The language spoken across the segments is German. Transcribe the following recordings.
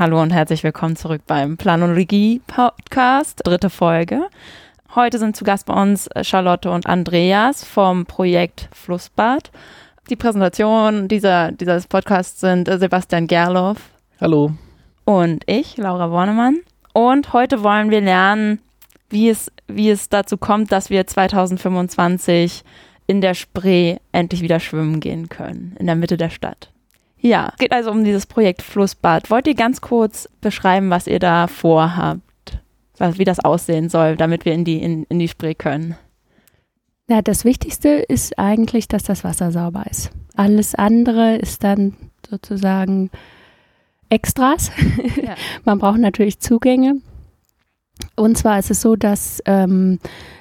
Hallo und herzlich willkommen zurück beim Planologie-Podcast, dritte Folge. Heute sind zu Gast bei uns Charlotte und Andreas vom Projekt Flussbad. Die Präsentation dieser, dieses Podcasts sind Sebastian Gerloff. Hallo. Und ich, Laura Wornemann. Und heute wollen wir lernen, wie es, wie es dazu kommt, dass wir 2025 in der Spree endlich wieder schwimmen gehen können, in der Mitte der Stadt. Ja, es geht also um dieses Projekt Flussbad. Wollt ihr ganz kurz beschreiben, was ihr da vorhabt? wie das aussehen soll, damit wir in die, in, in die Spree können? Ja, das Wichtigste ist eigentlich, dass das Wasser sauber ist. Alles andere ist dann sozusagen Extras. Ja. Man braucht natürlich Zugänge. Und zwar ist es so, dass ähm,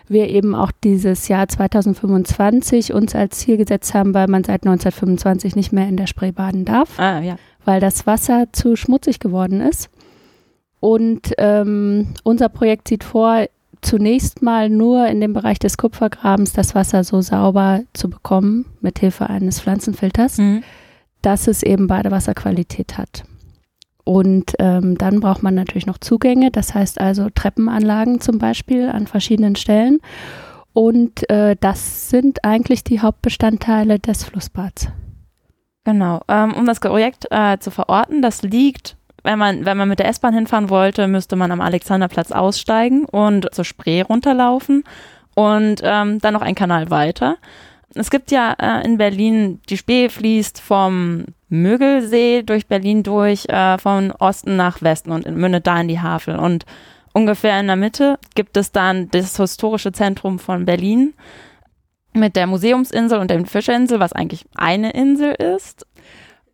wir eben auch dieses Jahr 2025 uns als Ziel gesetzt haben, weil man seit 1925 nicht mehr in der Spree baden darf, ah, ja. weil das Wasser zu schmutzig geworden ist. Und ähm, unser Projekt sieht vor, zunächst mal nur in dem Bereich des Kupfergrabens das Wasser so sauber zu bekommen, mit Hilfe eines Pflanzenfilters, mhm. dass es eben Badewasserqualität hat. Und ähm, dann braucht man natürlich noch Zugänge, das heißt also Treppenanlagen zum Beispiel an verschiedenen Stellen. Und äh, das sind eigentlich die Hauptbestandteile des Flussbads. Genau. Ähm, um das Projekt äh, zu verorten, das liegt, wenn man, wenn man mit der S-Bahn hinfahren wollte, müsste man am Alexanderplatz aussteigen und zur Spree runterlaufen und ähm, dann noch einen Kanal weiter. Es gibt ja äh, in Berlin, die Spree fließt vom Mögelsee durch Berlin durch, äh, von Osten nach Westen und mündet da in die Havel. Und ungefähr in der Mitte gibt es dann das historische Zentrum von Berlin mit der Museumsinsel und der Fischerinsel, was eigentlich eine Insel ist.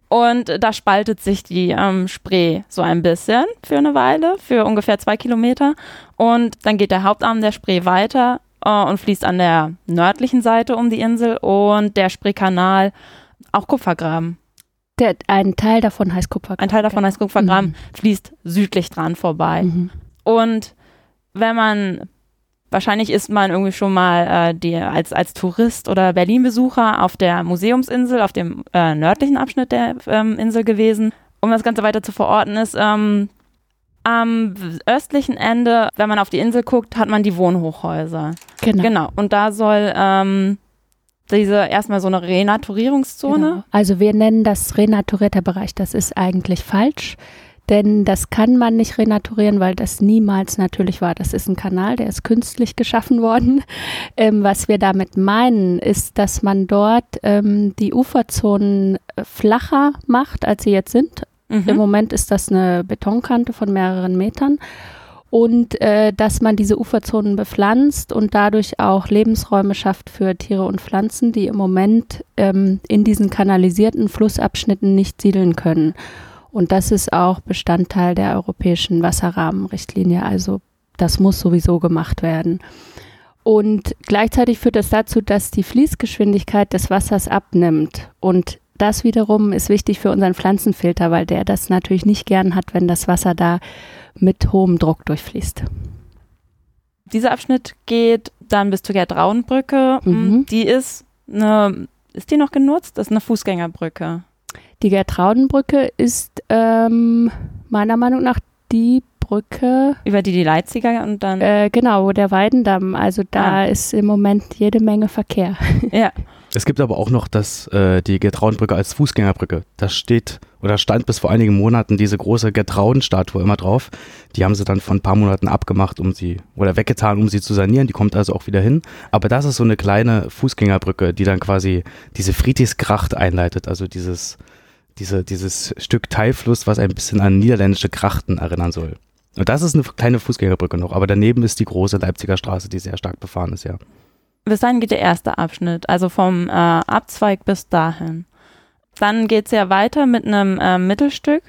Und da spaltet sich die ähm, Spree so ein bisschen für eine Weile, für ungefähr zwei Kilometer. Und dann geht der Hauptarm der Spree weiter äh, und fließt an der nördlichen Seite um die Insel und der Spreekanal auch Kupfergraben. Der, ein Teil davon heißt Kupfergraben. Ein Teil davon heißt Kupfergraben, mhm. fließt südlich dran vorbei. Mhm. Und wenn man, wahrscheinlich ist man irgendwie schon mal äh, die, als, als Tourist oder Berlin-Besucher auf der Museumsinsel, auf dem äh, nördlichen Abschnitt der ähm, Insel gewesen. Um das Ganze weiter zu verorten ist, ähm, am östlichen Ende, wenn man auf die Insel guckt, hat man die Wohnhochhäuser. Genau. Genau. Und da soll ähm, diese erstmal so eine Renaturierungszone. Genau. Also wir nennen das renaturierter Bereich. Das ist eigentlich falsch, denn das kann man nicht renaturieren, weil das niemals natürlich war. Das ist ein Kanal, der ist künstlich geschaffen worden. Ähm, was wir damit meinen, ist, dass man dort ähm, die Uferzonen flacher macht, als sie jetzt sind. Mhm. Im Moment ist das eine Betonkante von mehreren Metern. Und äh, dass man diese Uferzonen bepflanzt und dadurch auch Lebensräume schafft für Tiere und Pflanzen, die im Moment ähm, in diesen kanalisierten Flussabschnitten nicht siedeln können. Und das ist auch Bestandteil der europäischen Wasserrahmenrichtlinie. Also das muss sowieso gemacht werden. Und gleichzeitig führt das dazu, dass die Fließgeschwindigkeit des Wassers abnimmt. Und das wiederum ist wichtig für unseren Pflanzenfilter, weil der das natürlich nicht gern hat, wenn das Wasser da mit hohem Druck durchfließt. Dieser Abschnitt geht dann bis zur Gertrauenbrücke. Mhm. Die ist eine, ist die noch genutzt? Das ist eine Fußgängerbrücke. Die Gertraudenbrücke ist ähm, meiner Meinung nach die Brücke. Über die die Leipziger und dann. Äh, genau, der Weidendamm. Also da ah. ist im Moment jede Menge Verkehr. Ja. Es gibt aber auch noch das, äh, die Gertraudenbrücke als Fußgängerbrücke. Da steht oder stand bis vor einigen Monaten diese große Gertraudenstatue immer drauf. Die haben sie dann vor ein paar Monaten abgemacht, um sie oder weggetan, um sie zu sanieren. Die kommt also auch wieder hin. Aber das ist so eine kleine Fußgängerbrücke, die dann quasi diese Friedrichskracht einleitet. Also dieses, diese, dieses Stück Teilfluss, was ein bisschen an niederländische Krachten erinnern soll. Und das ist eine kleine Fußgängerbrücke noch. Aber daneben ist die große Leipziger Straße, die sehr stark befahren ist, ja bis dahin geht der erste Abschnitt, also vom äh, Abzweig bis dahin. Dann geht es ja weiter mit einem äh, Mittelstück.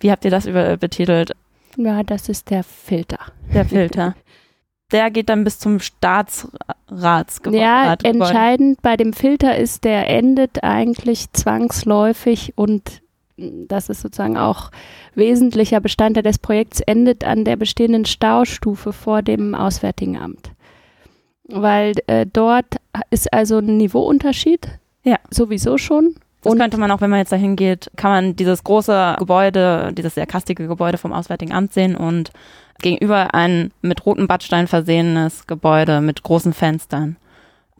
Wie habt ihr das über, betitelt? Ja, das ist der Filter. Der Filter. der geht dann bis zum Staatsratsgebäude. Ja, entscheidend bei dem Filter ist, der endet eigentlich zwangsläufig und das ist sozusagen auch wesentlicher Bestandteil des Projekts, endet an der bestehenden Staustufe vor dem Auswärtigen Amt weil äh, dort ist also ein Niveauunterschied. Ja. Sowieso schon. Das Und- könnte man auch, wenn man jetzt dahin geht, kann man dieses große Gebäude, dieses sehr kastige Gebäude vom Auswärtigen Amt sehen und gegenüber ein mit rotem Backstein versehenes Gebäude mit großen Fenstern.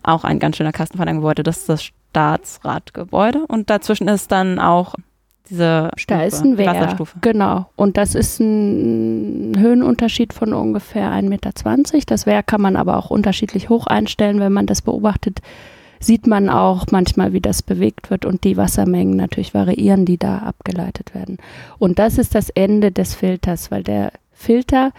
Auch ein ganz schöner Kasten von einem Gebäude. Das ist das Staatsratgebäude und dazwischen ist dann auch diese Stufe, Da ist ein die Wehr. Wasserstufe. Genau. Und das ist ein Höhenunterschied von ungefähr 1,20 Meter. Das Wehr kann man aber auch unterschiedlich hoch einstellen. Wenn man das beobachtet, sieht man auch manchmal, wie das bewegt wird und die Wassermengen natürlich variieren, die da abgeleitet werden. Und das ist das Ende des Filters, weil der Filter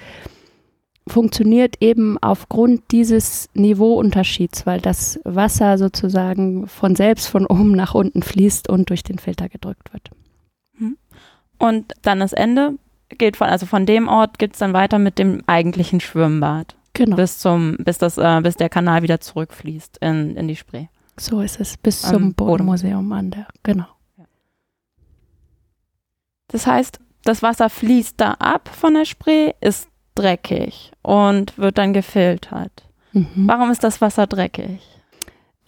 funktioniert eben aufgrund dieses Niveauunterschieds, weil das Wasser sozusagen von selbst von oben nach unten fließt und durch den Filter gedrückt wird. Und dann das Ende geht von, also von dem Ort geht es dann weiter mit dem eigentlichen Schwimmbad. Genau. Bis zum, bis das, äh, bis der Kanal wieder zurückfließt in, in die Spree. So ist es, bis Am zum Boden. Bodenmuseum an der, genau. Das heißt, das Wasser fließt da ab von der Spree, ist dreckig und wird dann gefiltert. Mhm. Warum ist das Wasser dreckig?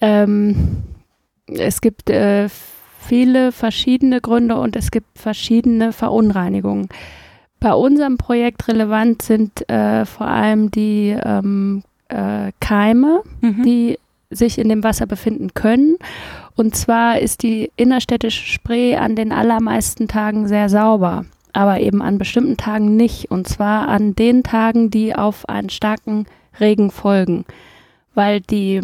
Ähm, es gibt äh, viele verschiedene Gründe und es gibt verschiedene Verunreinigungen. Bei unserem Projekt relevant sind äh, vor allem die ähm, äh, Keime, Mhm. die sich in dem Wasser befinden können. Und zwar ist die innerstädtische Spree an den allermeisten Tagen sehr sauber, aber eben an bestimmten Tagen nicht. Und zwar an den Tagen, die auf einen starken Regen folgen, weil die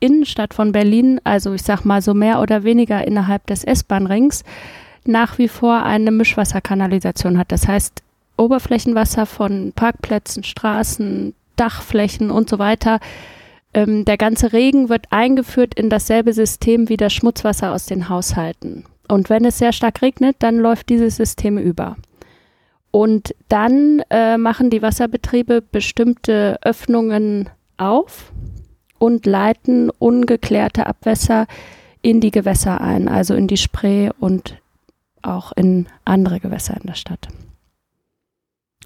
Innenstadt von Berlin, also ich sag mal so mehr oder weniger innerhalb des S-Bahn-Rings, nach wie vor eine Mischwasserkanalisation hat. Das heißt, Oberflächenwasser von Parkplätzen, Straßen, Dachflächen und so weiter. Ähm, der ganze Regen wird eingeführt in dasselbe System wie das Schmutzwasser aus den Haushalten. Und wenn es sehr stark regnet, dann läuft dieses System über. Und dann äh, machen die Wasserbetriebe bestimmte Öffnungen auf und leiten ungeklärte Abwässer in die Gewässer ein, also in die Spree und auch in andere Gewässer in der Stadt.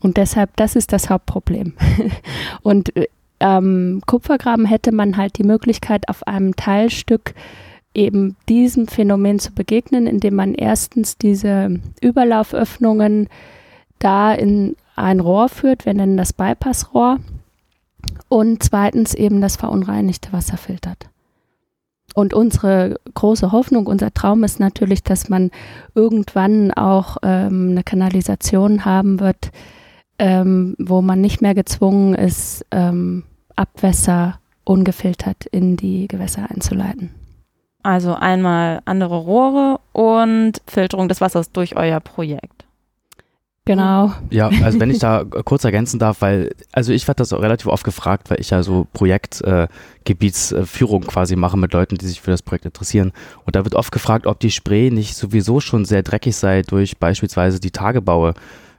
Und deshalb, das ist das Hauptproblem. und äh, am Kupfergraben hätte man halt die Möglichkeit, auf einem Teilstück eben diesem Phänomen zu begegnen, indem man erstens diese Überlauföffnungen da in ein Rohr führt, wir nennen das Bypassrohr, und zweitens eben das verunreinigte Wasser filtert. Und unsere große Hoffnung, unser Traum ist natürlich, dass man irgendwann auch ähm, eine Kanalisation haben wird, ähm, wo man nicht mehr gezwungen ist, ähm, Abwässer ungefiltert in die Gewässer einzuleiten. Also einmal andere Rohre und Filterung des Wassers durch euer Projekt. Genau. Ja, also wenn ich da kurz ergänzen darf, weil, also ich werde das auch relativ oft gefragt, weil ich ja so Projektgebietsführung quasi mache mit Leuten, die sich für das Projekt interessieren. Und da wird oft gefragt, ob die Spree nicht sowieso schon sehr dreckig sei durch beispielsweise die Tagebaue,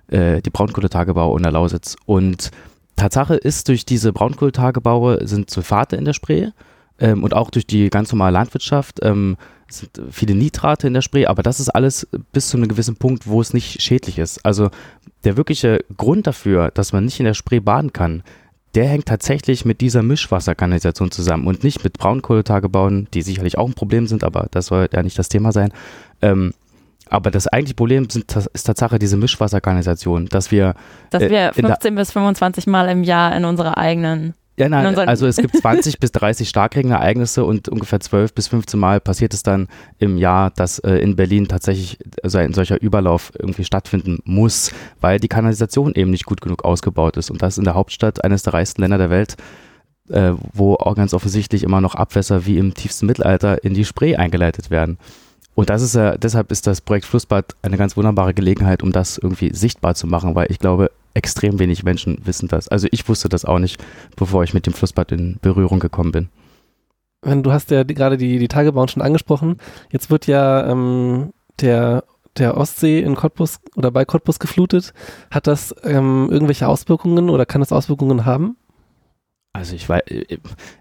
äh, die Braunkohletagebaue in der Lausitz. Und Tatsache ist, durch diese Braunkohletagebaue sind Sulfate in der Spree ähm, und auch durch die ganz normale Landwirtschaft ähm, sind viele Nitrate in der Spree, aber das ist alles bis zu einem gewissen Punkt, wo es nicht schädlich ist. Also der wirkliche Grund dafür, dass man nicht in der Spree baden kann, der hängt tatsächlich mit dieser Mischwasserkanalisation zusammen und nicht mit Braunkohletagebauen, die sicherlich auch ein Problem sind, aber das soll ja nicht das Thema sein. Ähm, aber das eigentliche Problem sind, ist Tatsache diese Mischwasserkanalisation, dass wir Dass Äh, wir in der- 15 bis 25 Mal im Jahr in unserer eigenen. Ja, In nein, also es gibt 20 bis 30 Starkregenereignisse und ungefähr 12 bis 15 Mal passiert es dann im Jahr, dass äh, in Berlin tatsächlich also ein solcher Überlauf irgendwie stattfinden muss, weil die Kanalisation eben nicht gut genug ausgebaut ist. Und das in der Hauptstadt eines der reichsten Länder der Welt, äh, wo auch ganz offensichtlich immer noch Abwässer wie im tiefsten Mittelalter in die Spree eingeleitet werden. Und das ist ja, deshalb ist das Projekt Flussbad eine ganz wunderbare Gelegenheit, um das irgendwie sichtbar zu machen, weil ich glaube, extrem wenig Menschen wissen das. Also ich wusste das auch nicht, bevor ich mit dem Flussbad in Berührung gekommen bin. Du hast ja gerade die, die Tagebauen schon angesprochen. Jetzt wird ja ähm, der, der Ostsee in Cottbus oder bei Cottbus geflutet. Hat das ähm, irgendwelche Auswirkungen oder kann das Auswirkungen haben? Also ich weiß,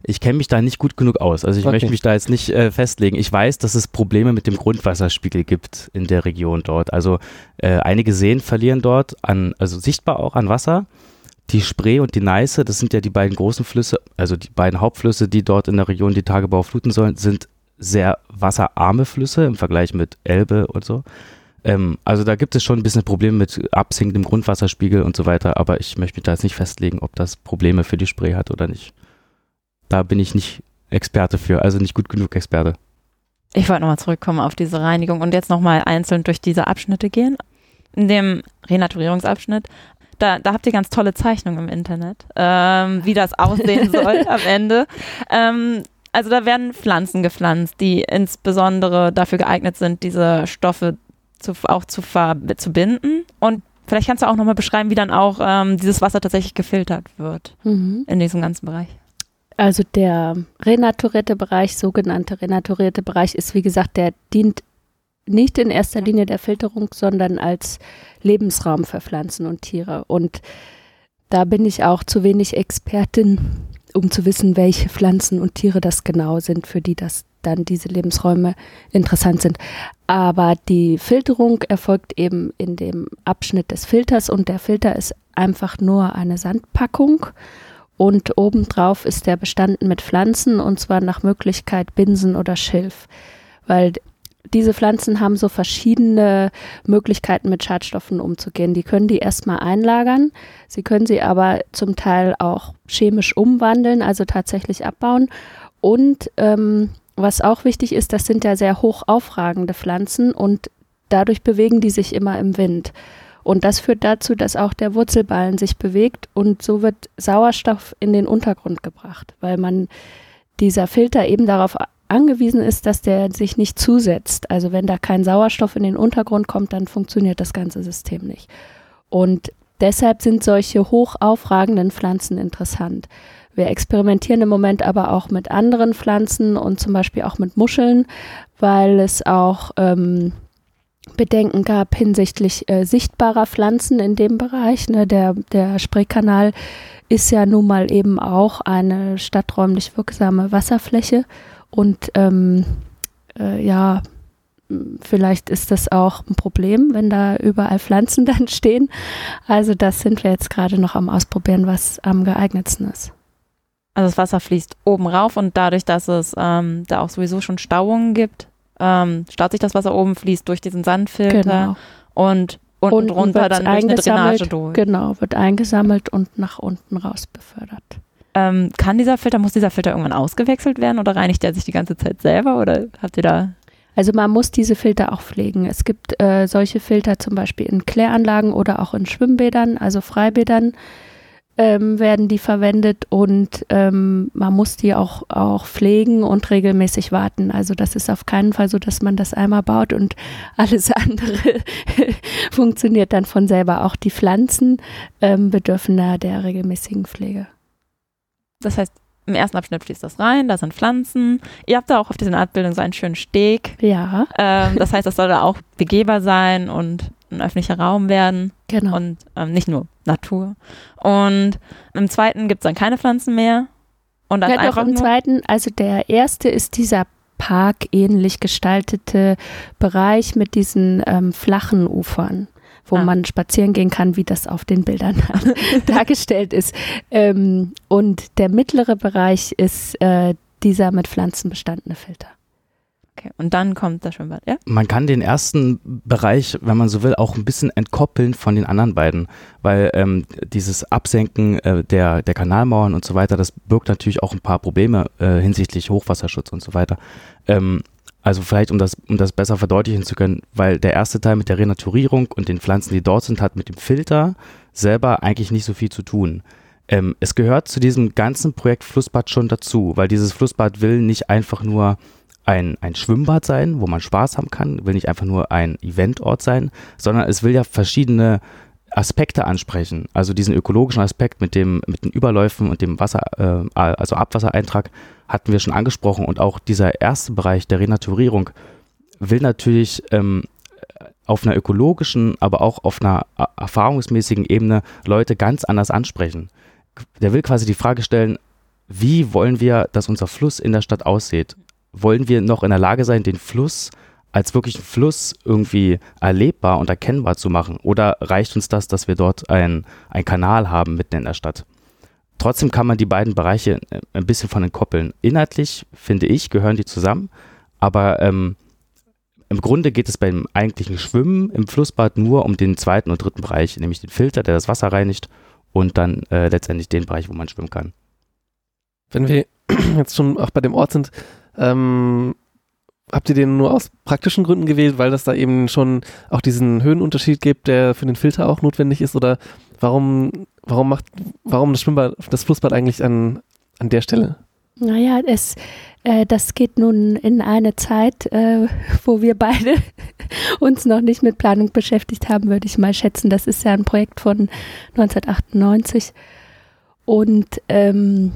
ich kenne mich da nicht gut genug aus. Also ich Okay. möchte mich da jetzt nicht äh, festlegen. Ich weiß, dass es Probleme mit dem Grundwasserspiegel gibt in der Region dort. Also äh, einige Seen verlieren dort an, also sichtbar auch an Wasser. Die Spree und die Neiße, das sind ja die beiden großen Flüsse, also die beiden Hauptflüsse, die dort in der Region die Tagebau fluten sollen, sind sehr wasserarme Flüsse im Vergleich mit Elbe und so. Ähm, also da gibt es schon ein bisschen Probleme mit absinkendem Grundwasserspiegel und so weiter, aber ich möchte mich da jetzt nicht festlegen, ob das Probleme für die Spree hat oder nicht. Da bin ich nicht Experte für, also nicht gut genug Experte. Ich wollte nochmal zurückkommen auf diese Reinigung und jetzt nochmal einzeln durch diese Abschnitte gehen. In dem Renaturierungsabschnitt, da, da habt ihr ganz tolle Zeichnungen im Internet, ähm, wie das aussehen soll am Ende. Ähm, also da werden Pflanzen gepflanzt, die insbesondere dafür geeignet sind, diese Stoffe zu, auch zu, ver, zu binden. Und vielleicht kannst du auch nochmal beschreiben, wie dann auch ähm, dieses Wasser tatsächlich gefiltert wird Mhm. in diesem ganzen Bereich. Also der renaturierte Bereich, sogenannte renaturierte Bereich, ist wie gesagt, der dient nicht in erster Linie der Filterung, sondern als Lebensraum für Pflanzen und Tiere. Und da bin ich auch zu wenig Expertin, um zu wissen, welche Pflanzen und Tiere das genau sind, für die das dann diese Lebensräume interessant sind. Aber die Filterung erfolgt eben in dem Abschnitt des Filters und der Filter ist einfach nur eine Sandpackung und obendrauf ist der bestanden mit Pflanzen und zwar nach Möglichkeit Binsen oder Schilf, weil diese Pflanzen haben so verschiedene Möglichkeiten mit Schadstoffen umzugehen. Die können die erstmal einlagern, sie können sie aber zum Teil auch chemisch umwandeln, also tatsächlich abbauen und ähm, was auch wichtig ist, das sind ja sehr hoch aufragende Pflanzen und dadurch bewegen die sich immer im Wind. Und das führt dazu, dass auch der Wurzelballen sich bewegt und so wird Sauerstoff in den Untergrund gebracht, weil man dieser Filter eben darauf angewiesen ist, dass der sich nicht zusetzt. Also wenn da kein Sauerstoff in den Untergrund kommt, dann funktioniert das ganze System nicht. Und deshalb sind solche hoch aufragenden Pflanzen interessant. Wir experimentieren im Moment aber auch mit anderen Pflanzen und zum Beispiel auch mit Muscheln, weil es auch ähm, Bedenken gab hinsichtlich äh, sichtbarer Pflanzen in dem Bereich. Ne? Der, der Spreekanal ist ja nun mal eben auch eine stadträumlich wirksame Wasserfläche und ähm, äh, ja, vielleicht ist das auch ein Problem, wenn da überall Pflanzen dann stehen. Also das sind wir jetzt gerade noch am Ausprobieren, was am geeignetsten ist. Also das Wasser fließt oben rauf und dadurch, dass es ähm, da auch sowieso schon Stauungen gibt, ähm, staut sich das Wasser oben, fließt durch diesen Sandfilter Genau. und unten Unten drunter dann durch eine Drainage durch. Genau, wird eingesammelt und nach unten raus befördert. Ähm, kann dieser Filter, muss dieser Filter irgendwann ausgewechselt werden oder reinigt er sich die ganze Zeit selber oder habt ihr da? Also man muss diese Filter auch pflegen. Es gibt äh, solche Filter zum Beispiel in Kläranlagen oder auch in Schwimmbädern, also Freibädern ähm, werden die verwendet und ähm, man muss die auch, auch pflegen und regelmäßig warten. Also das ist auf keinen Fall so, dass man das einmal baut und alles andere funktioniert dann von selber. Auch die Pflanzen ähm, bedürfen da der regelmäßigen Pflege. Das heißt, im ersten Abschnitt fließt das rein, da sind Pflanzen. Ihr habt da auch auf dieser Artbildung so einen schönen Steg. Ja, Ähm, das heißt, das soll da auch begehbar sein und ein öffentlicher Raum werden genau. und ähm, nicht nur Natur. Und im zweiten gibt es dann keine Pflanzen mehr. Und dann Ja, doch, im zweiten, also der erste ist dieser parkähnlich gestaltete Bereich mit diesen ähm, flachen Ufern, wo Ah. man spazieren gehen kann, wie das auf den Bildern dargestellt ist. Ähm, und der mittlere Bereich ist äh, dieser mit Pflanzen bestandene Filter. Okay. Und dann kommt das Schwimmbad, ja? Man kann den ersten Bereich, wenn man so will, auch ein bisschen entkoppeln von den anderen beiden, weil ähm, dieses Absenken äh, der, der Kanalmauern und so weiter, das birgt natürlich auch ein paar Probleme äh, hinsichtlich Hochwasserschutz und so weiter. Ähm, also vielleicht, um das, um das besser verdeutlichen zu können, weil der erste Teil mit der Renaturierung und den Pflanzen, die dort sind, hat mit dem Filter selber eigentlich nicht so viel zu tun. Ähm, es gehört zu diesem ganzen Projekt Flussbad schon dazu, weil dieses Flussbad will nicht einfach nur ein, ein Schwimmbad sein, wo man Spaß haben kann, will nicht einfach nur ein Eventort sein, sondern es will ja verschiedene Aspekte ansprechen. Also diesen ökologischen Aspekt mit dem, mit den Überläufen und dem Wasser, äh, also Abwassereintrag hatten wir schon angesprochen und auch dieser erste Bereich der Renaturierung will natürlich ähm, auf einer ökologischen, aber auch auf einer a- erfahrungsmäßigen Ebene Leute ganz anders ansprechen. Der will quasi die Frage stellen, wie wollen wir, dass unser Fluss in der Stadt aussieht? Wollen wir noch in der Lage sein, den Fluss als wirklichen Fluss irgendwie erlebbar und erkennbar zu machen? Oder reicht uns das, dass wir dort ein, ein Kanal haben mitten in der Stadt? Trotzdem kann man die beiden Bereiche äh, ein bisschen von entkoppeln. Inhaltlich, finde ich, gehören die zusammen, Aber ähm, im Grunde geht es beim eigentlichen Schwimmen im Flussbad nur um den zweiten und dritten Bereich, nämlich den Filter, der das Wasser reinigt und dann äh, letztendlich den Bereich, wo man schwimmen kann. Wenn wir jetzt schon auch bei dem Ort sind, ähm, habt ihr den nur aus praktischen Gründen gewählt, weil das da eben schon auch diesen Höhenunterschied gibt, der für den Filter auch notwendig ist? Oder warum, warum macht, warum das Schwimmbad, das Flussbad eigentlich an, an der Stelle? Naja, es, äh, das geht nun in eine Zeit, äh, wo wir beide uns noch nicht mit Planung beschäftigt haben, würde ich mal schätzen. Das ist ja ein Projekt von 1998. Und ähm,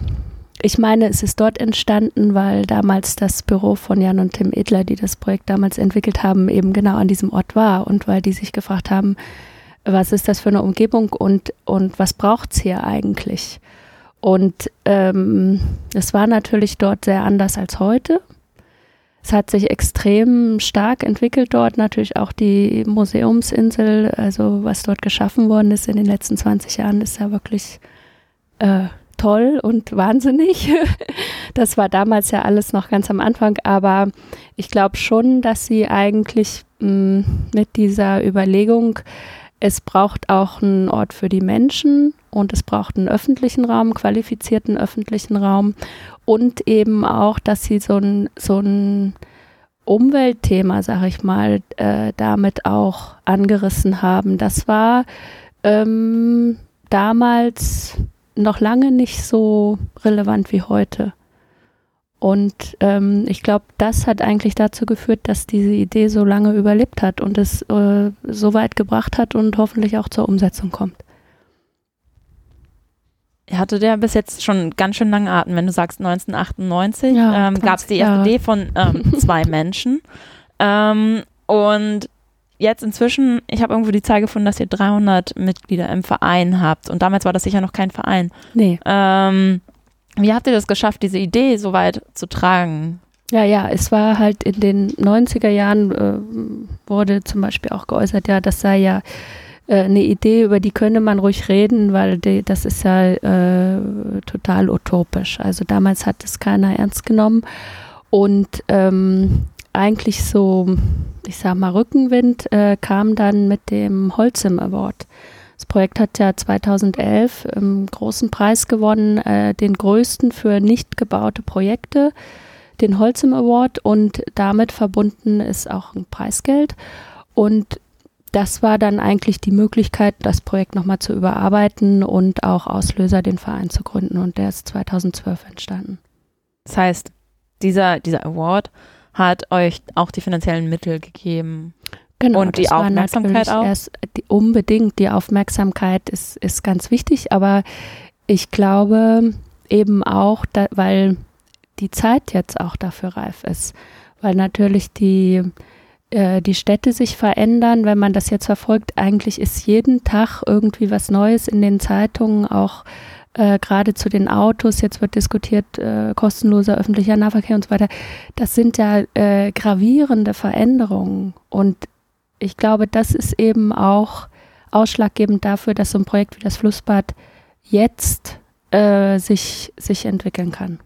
ich meine, es ist dort entstanden, weil damals das Büro von Jan und Tim Edler, die das Projekt damals entwickelt haben, eben genau an diesem Ort war und weil die sich gefragt haben, was ist das für eine Umgebung und, und was braucht es hier eigentlich? Und ähm, es war natürlich dort sehr anders als heute. Es hat sich extrem stark entwickelt dort, natürlich auch die Museumsinsel, also was dort geschaffen worden ist in den letzten 20 Jahren, ist ja wirklich äh, toll und wahnsinnig. Das war damals ja alles noch ganz am Anfang, aber ich glaube schon, dass sie eigentlich mh, mm, mit dieser Überlegung, es braucht auch einen Ort für die Menschen und es braucht einen öffentlichen Raum, qualifizierten öffentlichen Raum und eben auch, dass sie so ein, so ein Umweltthema, sag ich mal, äh, damit auch angerissen haben. Das war ähm, damals noch lange nicht so relevant wie heute. Und ähm, ich glaube, das hat eigentlich dazu geführt, dass diese Idee so lange überlebt hat und es äh, so weit gebracht hat und hoffentlich auch zur Umsetzung kommt. Hattet ja bis jetzt schon ganz schön lange Atem. Wenn du sagst 1998, ja, ähm, gab es die erste. Idee von ähm, zwei Menschen. Ähm, und jetzt inzwischen, ich habe irgendwo die Zahl gefunden, dass ihr 300 Mitglieder im Verein habt. Und damals war das sicher noch kein Verein. Nee. Ähm, wie habt ihr das geschafft, diese Idee so weit zu tragen? Ja, ja, es war halt in den 90er Jahren, äh, wurde zum Beispiel auch geäußert, ja, das sei ja äh, eine Idee, über die könne man ruhig reden, weil die, das ist ja äh, total utopisch. Also damals hat es keiner ernst genommen. Und ähm, eigentlich so, ich sag mal, Rückenwind äh, kam dann mit dem Holzim Award. Das Projekt hat ja 2011 einen großen Preis gewonnen, äh, den größten für nicht gebaute Projekte, den Holzim Award und damit verbunden ist auch ein Preisgeld. Und das war dann eigentlich die Möglichkeit, das Projekt nochmal zu überarbeiten und auch Auslöser, den Verein zu gründen. Und der ist 2012 entstanden. Das heißt, dieser, dieser Award hat euch auch die finanziellen Mittel gegeben. Genau, und die Aufmerksamkeit auch? Erst die, unbedingt, die Aufmerksamkeit ist, ist ganz wichtig, aber ich glaube eben auch, da, weil die Zeit jetzt auch dafür reif ist, weil natürlich die, äh, die Städte sich verändern, wenn man das jetzt verfolgt, eigentlich ist jeden Tag irgendwie was Neues in den Zeitungen, auch äh, gerade zu den Autos, jetzt wird diskutiert, äh, kostenloser öffentlicher Nahverkehr und so weiter. Das sind ja äh, gravierende Veränderungen. Und ich glaube, das ist eben auch ausschlaggebend dafür, dass so ein Projekt wie das Flussbad jetzt äh, sich, sich entwickeln kann.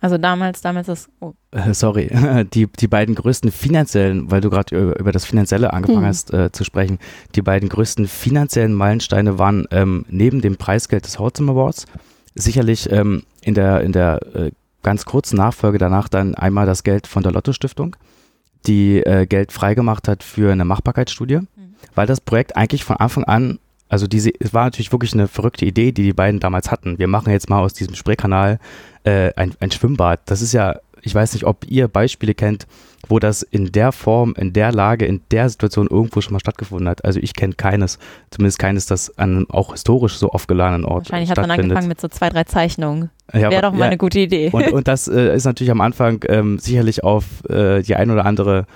Also damals, damals ist. Oh. Äh, sorry, die, die beiden größten finanziellen, weil du gerade über, über, das Finanzielle angefangen hm. hast äh, zu sprechen, die beiden größten finanziellen Meilensteine waren ähm, neben dem Preisgeld des Hotzim Awards sicherlich ähm, in der, in der äh, ganz kurzen Nachfolge danach dann einmal das Geld von der Lotto Stiftung, die äh, Geld freigemacht hat für eine Machbarkeitsstudie, mhm. weil das Projekt eigentlich von Anfang an also diese, es war natürlich wirklich eine verrückte Idee, die die beiden damals hatten. Wir machen jetzt mal aus diesem Spreekanal äh, ein, ein Schwimmbad. Das ist ja, ich weiß nicht, ob ihr Beispiele kennt, wo das in der Form, in der Lage, in der Situation irgendwo schon mal stattgefunden hat. Also ich kenne keines, zumindest keines, das an einem auch historisch so aufgeladenen Ort Wahrscheinlich hat man angefangen mit so zwei, drei Zeichnungen. Ja, Wäre doch mal ja. eine gute Idee. Und, und das äh, ist natürlich am Anfang ähm, sicherlich auf äh, die ein oder andere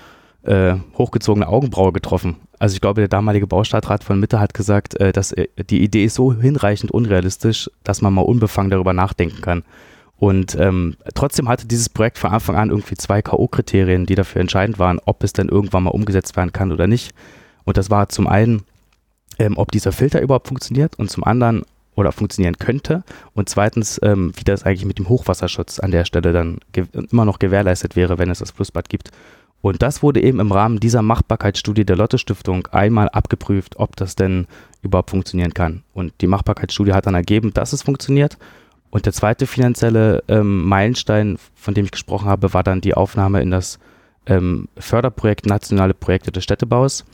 äh, hochgezogene Augenbraue getroffen. Also ich glaube, der damalige Baustadtrat von Mitte hat gesagt, äh, dass äh, die Idee ist so hinreichend unrealistisch, dass man mal unbefangen darüber nachdenken kann. Und ähm, trotzdem hatte dieses Projekt von Anfang an irgendwie zwei K.O.-Kriterien, die dafür entscheidend waren, ob es denn irgendwann mal umgesetzt werden kann oder nicht. Und das war zum einen, ähm, ob dieser Filter überhaupt funktioniert und zum anderen, oder funktionieren könnte und zweitens, ähm, wie das eigentlich mit dem Hochwasserschutz an der Stelle dann immer noch gewährleistet wäre, wenn es das Flussbad gibt. Und das wurde eben im Rahmen dieser Machbarkeitsstudie der Lotte Stiftung einmal abgeprüft, ob das denn überhaupt funktionieren kann. Und die Machbarkeitsstudie hat dann ergeben, dass es funktioniert. Und der zweite finanzielle ähm, Meilenstein, von dem ich gesprochen habe, war dann die Aufnahme in das ähm, Förderprojekt Nationale Projekte des Städtebaus,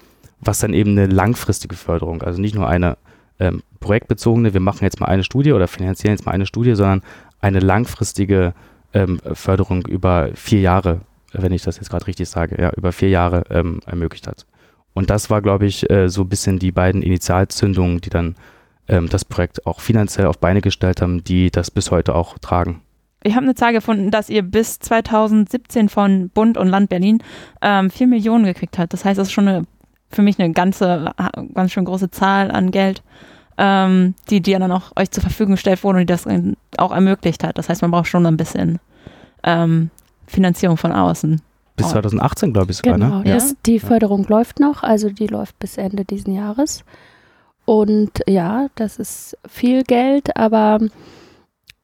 was dann eben eine langfristige Förderung, also nicht nur eine ähm, projektbezogene, wir machen jetzt mal eine Studie oder finanzieren jetzt mal eine Studie, sondern eine langfristige ähm, Förderung über vier Jahre, wenn ich das jetzt gerade richtig sage, ja, über vier Jahre ähm, ermöglicht hat. Und das war, glaube ich, äh, so ein bisschen die beiden Initialzündungen, die dann ähm, das Projekt auch finanziell auf Beine gestellt haben, die das bis heute auch tragen. Ich habe eine Zahl gefunden, dass ihr bis 2017 von Bund und Land Berlin ähm, 4 Millionen gekriegt habt. Das heißt, das ist schon eine, für mich eine ganze, ganz schön große Zahl an Geld, ähm, die, die dann auch euch zur Verfügung gestellt wurde und die das auch ermöglicht hat. Das heißt, man braucht schon ein bisschen ähm, Finanzierung von außen. Bis 2018, glaube ich sogar, genau, ne? Ja. Das, die Förderung ja. läuft noch, also die läuft bis Ende diesen Jahres. Und ja, das ist viel Geld, aber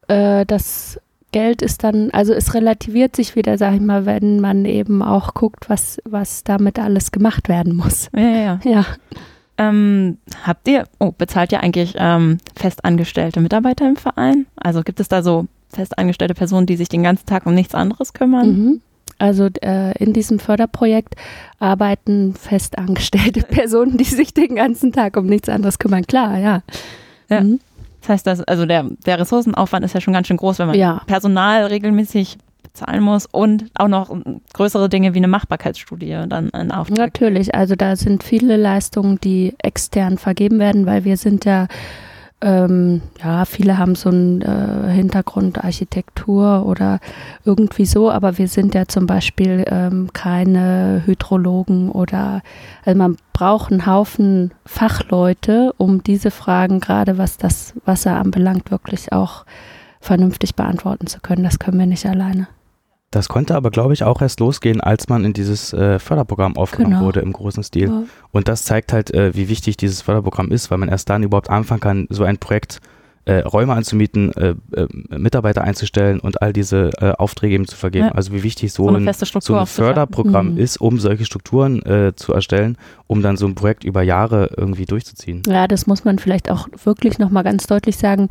äh, das Geld ist dann, also es relativiert sich wieder, sag ich mal, wenn man eben auch guckt, was, was damit alles gemacht werden muss. Ja, ja. ja. Ähm, habt ihr, oh, bezahlt ihr eigentlich ähm, festangestellte Mitarbeiter im Verein? Also gibt es da so festangestellte Personen, die sich den ganzen Tag um nichts anderes kümmern? Mhm. Also äh, in diesem Förderprojekt arbeiten festangestellte Personen, die sich den ganzen Tag um nichts anderes kümmern. Klar, ja. ja. Mhm. Das heißt, dass, also der, der Ressourcenaufwand ist ja schon ganz schön groß, wenn man ja. Personal regelmäßig bezahlen muss und auch noch größere Dinge wie eine Machbarkeitsstudie dann in Auftrag. Natürlich, also da sind viele Leistungen, die extern vergeben werden, weil wir sind ja ähm, ja, viele haben so einen äh, Hintergrund Architektur oder irgendwie so, aber wir sind ja zum Beispiel ähm, keine Hydrologen oder, also man braucht einen Haufen Fachleute, um diese Fragen, gerade was das Wasser anbelangt, wirklich auch vernünftig beantworten zu können. Das können wir nicht alleine. Das konnte aber, glaube ich, auch erst losgehen, als man in dieses äh, Förderprogramm aufgenommen genau. wurde im großen Stil. Ja. Und das zeigt halt, äh, wie wichtig dieses Förderprogramm ist, weil man erst dann überhaupt anfangen kann, so ein Projekt äh, Räume anzumieten, äh, äh, Mitarbeiter einzustellen und all diese äh, Aufträge eben zu vergeben. Ja. Also wie wichtig so, so ein, so ein Förderprogramm mhm. ist, um solche Strukturen zu erstellen, um dann so ein Projekt über Jahre irgendwie durchzuziehen. Ja, das muss man vielleicht auch wirklich nochmal ganz deutlich sagen.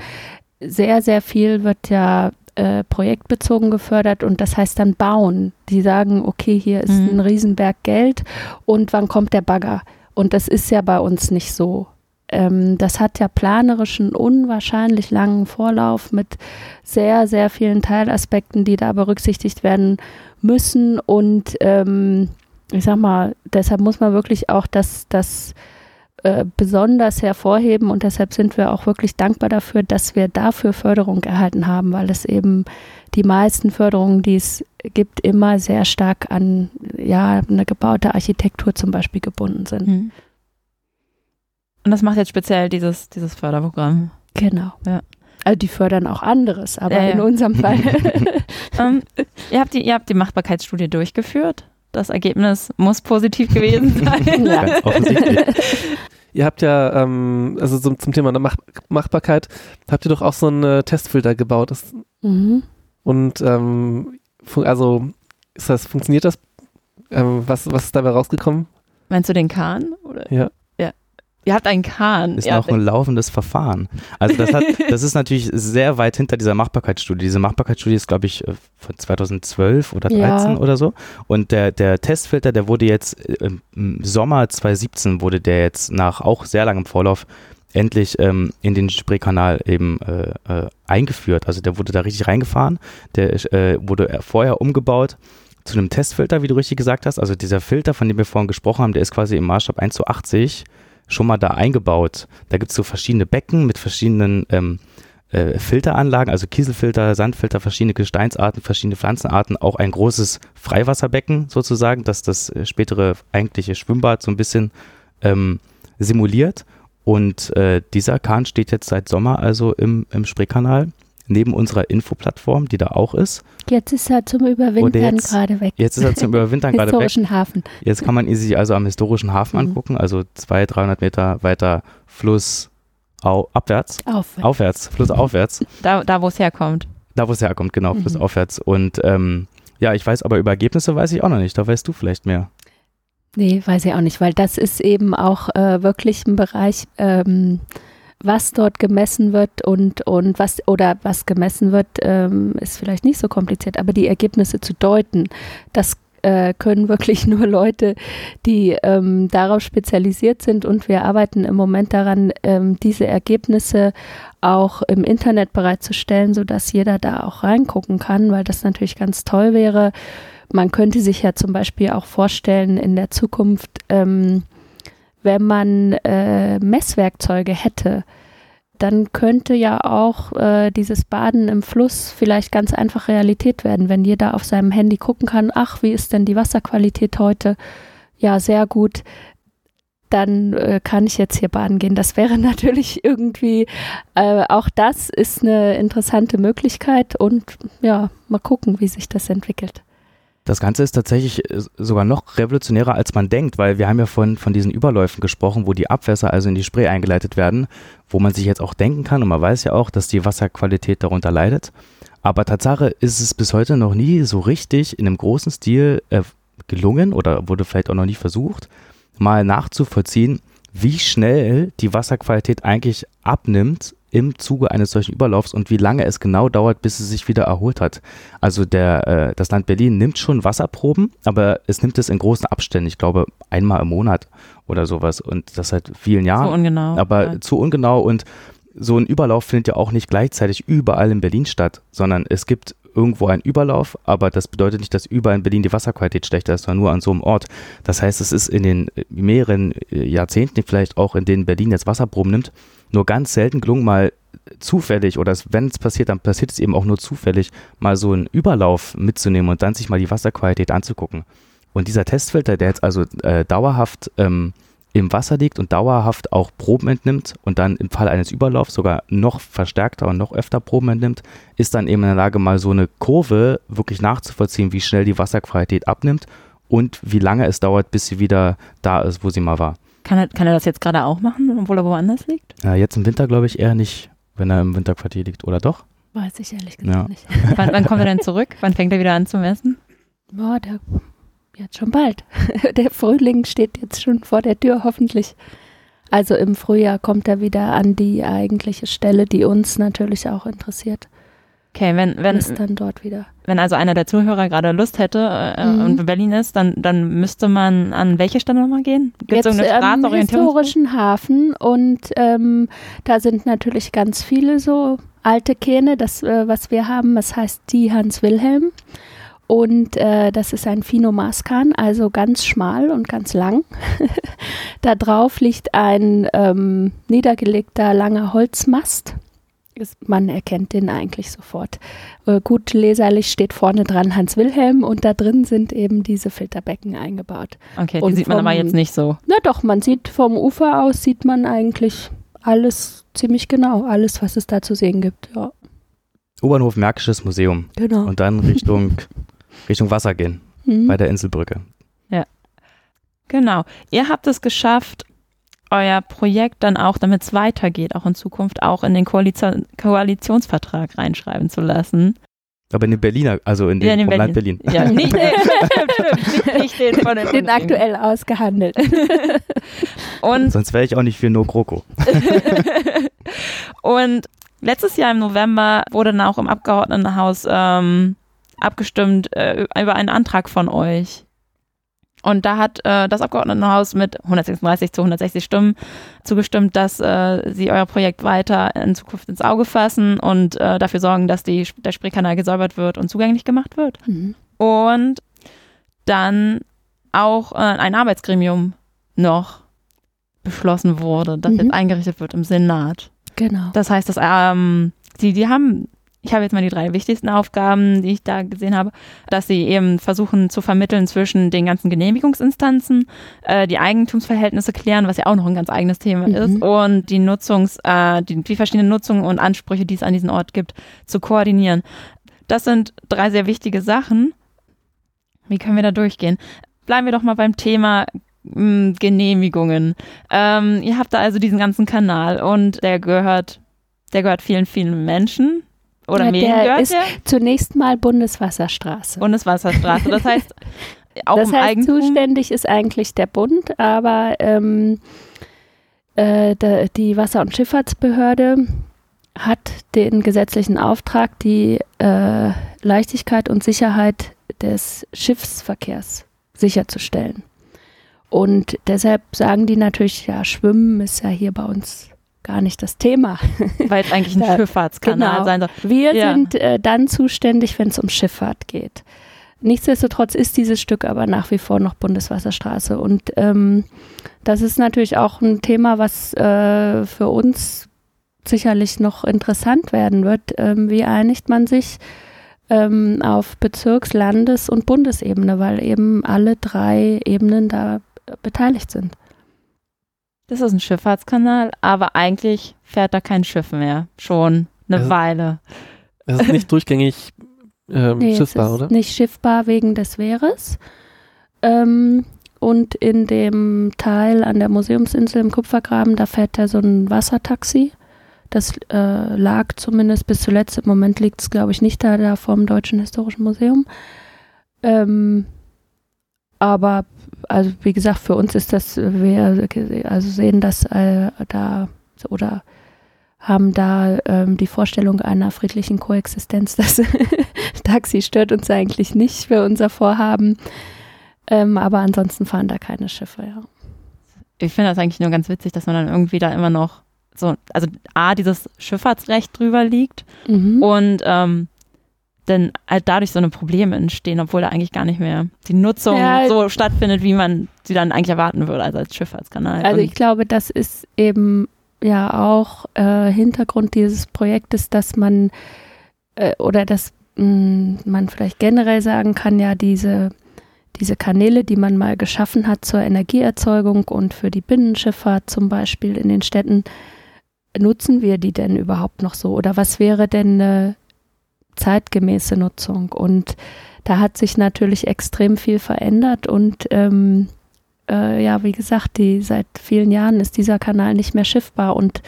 Sehr, sehr viel wird ja äh, projektbezogen gefördert und das heißt dann bauen. Die sagen, okay, hier ist mhm. ein Riesenberg Geld und wann kommt der Bagger? Und das ist ja bei uns nicht so. Ähm, das hat ja planerischen, unwahrscheinlich langen Vorlauf mit sehr, sehr vielen Teilaspekten, die da berücksichtigt werden müssen. Und ähm, ich sag mal, deshalb muss man wirklich auch das, das äh, besonders hervorheben und deshalb sind wir auch wirklich dankbar dafür, dass wir dafür Förderung erhalten haben, weil es eben die meisten Förderungen, die es gibt, immer sehr stark an ja, eine gebaute Architektur zum Beispiel gebunden sind. Mhm. Und das macht jetzt speziell dieses, dieses Förderprogramm. Genau. Ja. Also die fördern auch anderes, aber ja, ja. in unserem Fall. um, ähm, ihr, habt die, ihr habt die Machbarkeitsstudie durchgeführt. Das Ergebnis muss positiv gewesen sein. ja. Ganz offensichtlich. Ihr habt ja, ähm, also zum, zum Thema Mach Machbarkeit, habt ihr doch auch so einen äh, Testfilter gebaut. Das, mhm. Und ähm, also ist das, funktioniert das? Ähm, was, was ist dabei rausgekommen? Meinst du den Kahn? Oder? Ja. Ihr habt einen Kahn. Ist ja, noch ein laufendes Verfahren. Also das, hat, das ist natürlich sehr weit hinter dieser Machbarkeitsstudie. Diese Machbarkeitsstudie ist, glaube ich, äh, von 2012 oder 2013 ja. oder so. Und der, der Testfilter, der wurde jetzt äh, im Sommer 2017 wurde der jetzt nach auch sehr langem Vorlauf endlich ähm, in den Spreekanal eben äh, äh, eingeführt. Also der wurde da richtig reingefahren. Der äh, wurde vorher umgebaut zu einem Testfilter, wie du richtig gesagt hast. Also dieser Filter, von dem wir vorhin gesprochen haben, der ist quasi im Maßstab 1 zu 80 schon mal da eingebaut. Da gibt es so verschiedene Becken mit verschiedenen ähm, äh, Filteranlagen, also Kieselfilter, Sandfilter, verschiedene Gesteinsarten, verschiedene Pflanzenarten, auch ein großes Freiwasserbecken sozusagen, das das äh, spätere eigentliche Schwimmbad so ein bisschen ähm, simuliert. Und äh, dieser Kahn steht jetzt seit Sommer also im, im Spreekanal neben unserer Infoplattform, die da auch ist. Jetzt ist er zum Überwintern gerade weg. Jetzt ist er zum Überwintern gerade weg. Historischen Hafen. Jetzt kann man ihn sich also am historischen Hafen mhm. angucken, also 200, 300 Meter weiter Fluss, flussaufwärts. abwärts, Aufwärts. aufwärts, flussaufwärts. Da, da wo es herkommt. Da, wo es herkommt, genau, Mhm. flussaufwärts. Und ähm, ja, ich weiß aber über Ergebnisse weiß ich auch noch nicht. Da weißt du vielleicht mehr. Nee, weiß ich auch nicht, weil das ist eben auch äh, wirklich ein Bereich, ähm, was dort gemessen wird und, und was oder was gemessen wird, ähm, ist vielleicht nicht so kompliziert, aber die Ergebnisse zu deuten, das äh, können wirklich nur Leute, die ähm, darauf spezialisiert sind und wir arbeiten im Moment daran, ähm, diese Ergebnisse auch im Internet bereitzustellen, sodass jeder da auch reingucken kann, weil das natürlich ganz toll wäre. Man könnte sich ja zum Beispiel auch vorstellen, in der Zukunft, ähm, wenn man äh, Messwerkzeuge hätte, dann könnte ja auch äh, dieses Baden im Fluss vielleicht ganz einfach Realität werden, wenn jeder auf seinem Handy gucken kann, ach, wie ist denn die Wasserqualität heute? Ja, sehr gut. Dann äh, kann ich jetzt hier baden gehen. Das wäre natürlich irgendwie, äh, auch das ist eine interessante Möglichkeit und ja, mal gucken, wie sich das entwickelt. Das Ganze ist tatsächlich äh, sogar noch revolutionärer, als man denkt, weil wir haben ja von, von diesen Überläufen gesprochen, wo die Abwässer also in die Spree eingeleitet werden, wo man sich jetzt auch denken kann und man weiß ja auch, dass die Wasserqualität darunter leidet. Aber Tatsache ist es bis heute noch nie so richtig in einem großen Stil äh, gelungen oder wurde vielleicht auch noch nie versucht, mal nachzuvollziehen, wie schnell die Wasserqualität eigentlich abnimmt im Zuge eines solchen Überlaufs und wie lange es genau dauert, bis es sich wieder erholt hat. Also der, äh, das Land Berlin nimmt schon Wasserproben, aber es nimmt es in großen Abständen. Ich glaube einmal im Monat oder sowas und das seit vielen Jahren. So ungenau. aber Ja. zu ungenau und so ein Überlauf findet ja auch nicht gleichzeitig überall in Berlin statt, sondern es gibt irgendwo einen Überlauf, aber das bedeutet nicht, dass überall in Berlin die Wasserqualität schlechter ist, sondern nur an so einem Ort. Das heißt, es ist in den mehreren äh, Jahrzehnten vielleicht auch, in denen Berlin jetzt Wasserproben nimmt, nur ganz selten gelungen, mal zufällig oder wenn es passiert, dann passiert es eben auch nur zufällig, mal so einen Überlauf mitzunehmen und dann sich mal die Wasserqualität anzugucken. Und dieser Testfilter, der jetzt also äh, dauerhaft ähm, im Wasser liegt und dauerhaft auch Proben entnimmt und dann im Fall eines Überlaufs sogar noch verstärkter und noch öfter Proben entnimmt, ist dann eben in der Lage, mal so eine Kurve wirklich nachzuvollziehen, wie schnell die Wasserqualität abnimmt und wie lange es dauert, bis sie wieder da ist, wo sie mal war. Kann er, kann er das jetzt gerade auch machen, obwohl er woanders liegt? Äh, jetzt im Winter glaube ich eher nicht, wenn er im Winterquartier liegt, oder doch? Weiß ich ehrlich gesagt Ja. nicht. Wann, wann kommt er denn zurück? Wann fängt er wieder an zu messen? Boah, der, jetzt schon bald. Der Frühling steht jetzt schon vor der Tür, hoffentlich. Also im Frühjahr kommt er wieder an die eigentliche Stelle, die uns natürlich auch interessiert. Okay, wenn, wenn, ist dann dort wieder. wenn also einer der Zuhörer gerade Lust hätte äh, Mhm. und in Berlin ist, dann, dann müsste man an welche Stelle nochmal gehen? Gibt es irgendeine am Straßenorientierung? historischen Hafen und ähm, da sind natürlich ganz viele so alte Kähne, das äh, was wir haben, das heißt die Hans Wilhelm und äh, das ist ein Finomaßkahn, also ganz schmal und ganz lang. da drauf liegt ein ähm, niedergelegter langer Holzmast. Ist, man erkennt den eigentlich sofort. Äh, gut leserlich steht vorne dran Hans Wilhelm und da drin sind eben diese Filterbecken eingebaut. Okay, die Und sieht man aber vom- jetzt nicht so. Na doch, man sieht vom Ufer aus, sieht man eigentlich alles ziemlich genau, alles, was es da zu sehen gibt. Ja, U-Bahnhof Märkisches Museum genau. und dann Richtung, Richtung Wasser gehen, Mhm. bei der Inselbrücke. Genau. Ihr habt es geschafft, euer Projekt dann auch, damit es weitergeht, auch in Zukunft, auch in den Koalition Koalitionsvertrag reinschreiben zu lassen. Aber in den Berliner, also in den, Ja, in den Land Berlin. Ja, nicht, stimmt, nicht, den von den, Den aktuell ausgehandelt. Und Sonst wäre ich auch nicht für No GroKo. Und letztes Jahr im November wurde dann auch im Abgeordnetenhaus ähm, abgestimmt äh, über einen Antrag von euch. Und da hat äh, das Abgeordnetenhaus mit 136 zu 160 Stimmen zugestimmt, dass äh, sie euer Projekt weiter in Zukunft ins Auge fassen und äh, dafür sorgen, dass die, der Spreekanal gesäubert wird und zugänglich gemacht wird. Mhm. Und dann auch äh, ein Arbeitsgremium noch beschlossen wurde, das Mhm. jetzt eingerichtet wird im Senat. Genau. Das heißt, dass ähm, die, die haben, ich habe jetzt mal die drei wichtigsten Aufgaben, die ich da gesehen habe, dass sie eben versuchen zu vermitteln zwischen den ganzen Genehmigungsinstanzen, äh, die Eigentumsverhältnisse klären, was ja auch noch ein ganz eigenes Thema Mhm. ist, und die Nutzungs, äh, die, die verschiedenen Nutzungen und Ansprüche, die es an diesen Ort gibt, zu koordinieren. Das sind drei sehr wichtige Sachen. Wie können wir da durchgehen? Bleiben wir doch mal beim Thema mh, Genehmigungen. Ähm, ihr habt da also diesen ganzen Kanal und der gehört, der gehört vielen, vielen Menschen. Oder Ja, der? Zunächst mal Bundeswasserstraße. Bundeswasserstraße. Das heißt, auch das im heißt, Eigentum. zuständig ist eigentlich der Bund, aber ähm, äh, die Wasser- und Schifffahrtsbehörde hat den gesetzlichen Auftrag, die äh, Leichtigkeit und Sicherheit des Schiffsverkehrs sicherzustellen. Und deshalb sagen die natürlich, ja, Schwimmen ist ja hier bei uns gar nicht das Thema. weil es eigentlich ein Da- Schifffahrtskanal genau. sein soll. Wir Ja. sind äh, dann zuständig, wenn es um Schifffahrt geht. Nichtsdestotrotz ist dieses Stück aber nach wie vor noch Bundeswasserstraße. Und ähm, das ist natürlich auch ein Thema, was äh, für uns sicherlich noch interessant werden wird. Ähm, wie einigt man sich ähm, auf Bezirks-, Landes- und Bundesebene, weil eben alle drei Ebenen da beteiligt sind. Das ist ein Schifffahrtskanal, aber eigentlich fährt da kein Schiff mehr. Schon eine Also- Weile. Es ist nicht durchgängig ähm, Nee, schiffbar, es ist oder? nicht schiffbar wegen des Wehres. Ähm, und in dem Teil an der Museumsinsel im Kupfergraben, da fährt ja so ein Wassertaxi. Das äh, lag zumindest bis zuletzt, im Moment liegt es, glaube ich, nicht da, da vom Deutschen Historischen Museum. Ähm, aber, also wie gesagt, für uns ist das, wir also sehen das äh, da oder haben da ähm, die Vorstellung einer friedlichen Koexistenz. Das Taxi stört uns eigentlich nicht für unser Vorhaben. Ähm, aber ansonsten fahren da keine Schiffe, ja. Ich finde das eigentlich nur ganz witzig, dass man dann irgendwie da immer noch so, also A, dieses Schifffahrtsrecht drüber liegt Mhm. und ähm, dann halt dadurch so eine Probleme entstehen, obwohl da eigentlich gar nicht mehr die Nutzung Ja. so stattfindet, wie man sie dann eigentlich erwarten würde, also als Schifffahrtskanal. Also ich glaube, das ist eben ja auch äh, Hintergrund dieses Projektes, dass man äh, oder dass mh, man vielleicht generell sagen kann, ja, diese, diese Kanäle, die man mal geschaffen hat zur Energieerzeugung und für die Binnenschifffahrt zum Beispiel in den Städten, nutzen wir die denn überhaupt noch so? Oder was wäre denn eine zeitgemäße Nutzung? Und da hat sich natürlich extrem viel verändert und ähm, äh, ja, wie gesagt, die, seit vielen Jahren ist dieser Kanal nicht mehr schiffbar und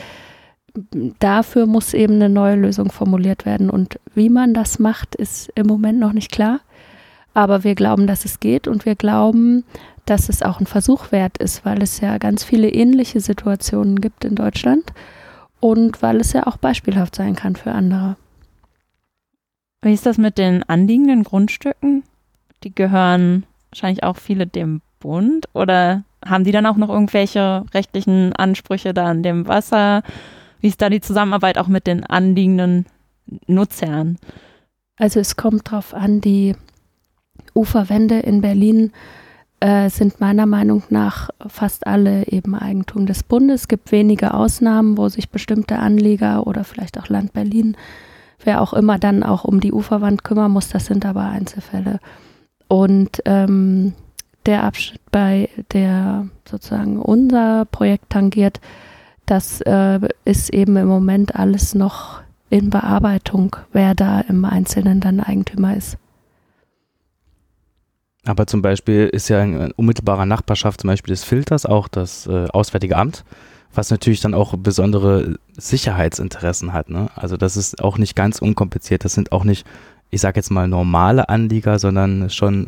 dafür muss eben eine neue Lösung formuliert werden. Und wie man das macht, ist im Moment noch nicht klar. Aber wir glauben, dass es geht und wir glauben, dass es auch ein Versuch wert ist, weil es ja ganz viele ähnliche Situationen gibt in Deutschland und weil es ja auch beispielhaft sein kann für andere. Wie ist das mit den anliegenden Grundstücken? Die gehören wahrscheinlich auch viele dem Bund oder haben die dann auch noch irgendwelche rechtlichen Ansprüche da an dem Wasser? Wie ist da die Zusammenarbeit auch mit den anliegenden Nutzern? Also es kommt drauf an, die Uferwände in Berlin äh, sind meiner Meinung nach fast alle eben Eigentum des Bundes. Es gibt wenige Ausnahmen, wo sich bestimmte Anleger oder vielleicht auch Land Berlin, wer auch immer dann auch um die Uferwand kümmern muss, das sind aber Einzelfälle. Und ähm, der Abschnitt bei der sozusagen unser Projekt tangiert, das äh, ist eben im Moment alles noch in Bearbeitung, wer da im Einzelnen dann Eigentümer ist. Aber zum Beispiel ist ja in unmittelbarer Nachbarschaft zum Beispiel des Filters auch das äh, Auswärtige Amt, was natürlich dann auch besondere Sicherheitsinteressen hat. Ne? Also das ist auch nicht ganz unkompliziert. Das sind auch nicht, ich sage jetzt mal, normale Anlieger, sondern schon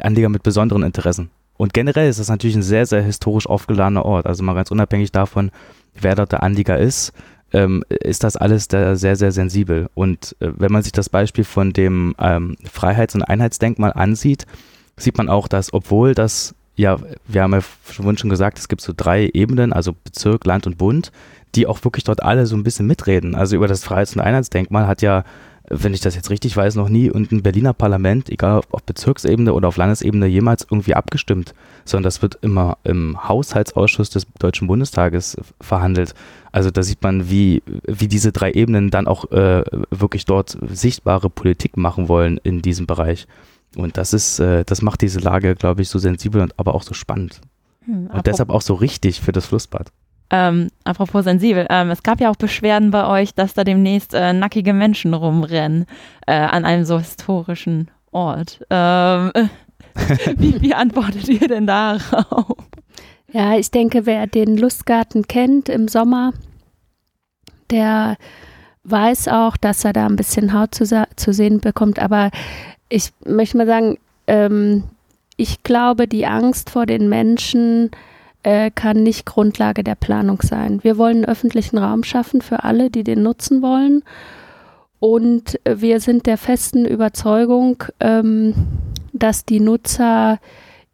Anlieger mit besonderen Interessen. Und generell ist das natürlich ein sehr, sehr historisch aufgeladener Ort. Also mal ganz unabhängig davon, wer dort der Anlieger ist, ähm, ist das alles da sehr, sehr sensibel. Und äh, wenn man sich das Beispiel von dem ähm, Freiheits- und Einheitsdenkmal ansieht, sieht man auch, dass obwohl das, ja, wir haben ja vorhin schon gesagt, es gibt so drei Ebenen, also Bezirk, Land und Bund, die auch wirklich dort alle so ein bisschen mitreden. Also über das Freiheits- und Einheitsdenkmal hat ja, wenn ich das jetzt richtig weiß, noch nie ein Berliner Parlament, egal ob auf Bezirksebene oder auf Landesebene, jemals irgendwie abgestimmt, sondern das wird immer im Haushaltsausschuss des Deutschen Bundestages verhandelt. Also da sieht man, wie, wie diese drei Ebenen dann auch äh, wirklich dort sichtbare Politik machen wollen in diesem Bereich. Und das ist, äh, das macht diese Lage, glaube ich, so sensibel und aber auch so spannend. Hm, Und deshalb auch so richtig für das Flussbad. Ähm, apropos sensibel, ähm, es gab ja auch Beschwerden bei euch, dass da demnächst äh, nackige Menschen rumrennen äh, an einem so historischen Ort. Ähm, wie, wie antwortet ihr denn darauf? Ja, ich denke, wer den Lustgarten kennt im Sommer, der weiß auch, dass er da ein bisschen Haut zu, zu sehen bekommt. Aber ich möchte mal sagen, ähm, ich glaube, die Angst vor den Menschen äh, kann nicht Grundlage der Planung sein. Wir wollen einen öffentlichen Raum schaffen für alle, die den nutzen wollen. Und wir sind der festen Überzeugung, ähm, dass die Nutzer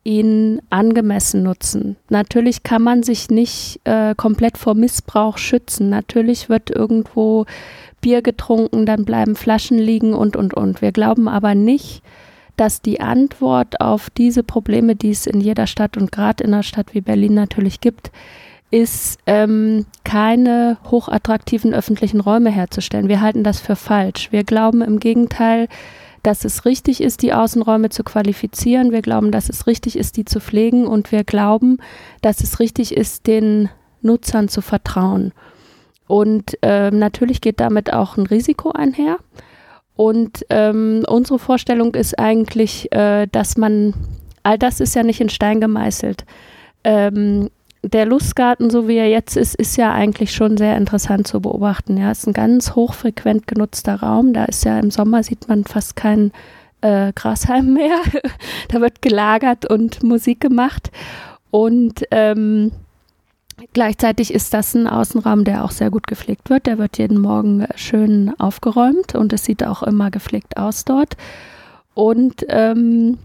ihn angemessen nutzen. Natürlich kann man sich nicht äh, komplett vor Missbrauch schützen. Natürlich wird irgendwo Bier getrunken, dann bleiben Flaschen liegen und, und, und. Wir glauben aber nicht, dass die Antwort auf diese Probleme, die es in jeder Stadt und gerade in einer Stadt wie Berlin natürlich gibt, ist, ähm, keine hochattraktiven öffentlichen Räume herzustellen. Wir halten das für falsch. Wir glauben im Gegenteil, dass es richtig ist, die Außenräume zu qualifizieren. Wir glauben, dass es richtig ist, die zu pflegen. Und wir glauben, dass es richtig ist, den Nutzern zu vertrauen. Und ähm, natürlich geht damit auch ein Risiko einher. Und ähm, unsere Vorstellung ist eigentlich, äh, dass man, all das ist ja nicht in Stein gemeißelt. Ähm, der Lustgarten, so wie er jetzt ist, ist ja eigentlich schon sehr interessant zu beobachten. Ja, ist ein ganz hochfrequent genutzter Raum. Da ist ja im Sommer sieht man fast kein äh, Grashalm mehr. da wird gelagert und Musik gemacht. Und ähm, gleichzeitig ist das ein Außenraum, der auch sehr gut gepflegt wird. Der wird jeden Morgen schön aufgeräumt und es sieht auch immer gepflegt aus dort. Und ähm,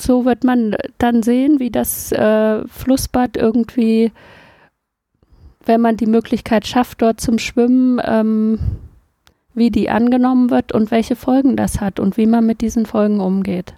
so wird man dann sehen, wie das äh, Flussbad irgendwie, wenn man die Möglichkeit schafft, dort zum Schwimmen, ähm, wie die angenommen wird und welche Folgen das hat und wie man mit diesen Folgen umgeht.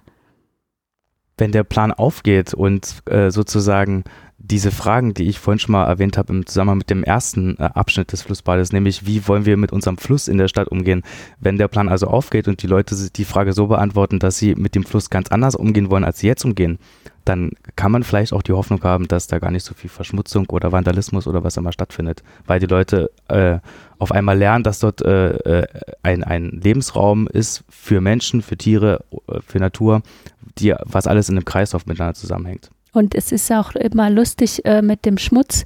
Wenn der Plan aufgeht und äh, sozusagen diese Fragen, die ich vorhin schon mal erwähnt habe im Zusammenhang mit dem ersten äh, Abschnitt des Flussbades, nämlich wie wollen wir mit unserem Fluss in der Stadt umgehen. Wenn der Plan also aufgeht und die Leute die Frage so beantworten, dass sie mit dem Fluss ganz anders umgehen wollen, als sie jetzt umgehen, dann kann man vielleicht auch die Hoffnung haben, dass da gar nicht so viel Verschmutzung oder Vandalismus oder was immer stattfindet, weil die Leute äh, auf einmal lernen, dass dort äh, äh ein, ein Lebensraum ist für Menschen, für Tiere, äh, für Natur, die, was alles in einem Kreislauf miteinander zusammenhängt. Und es ist auch immer lustig äh, mit dem Schmutz.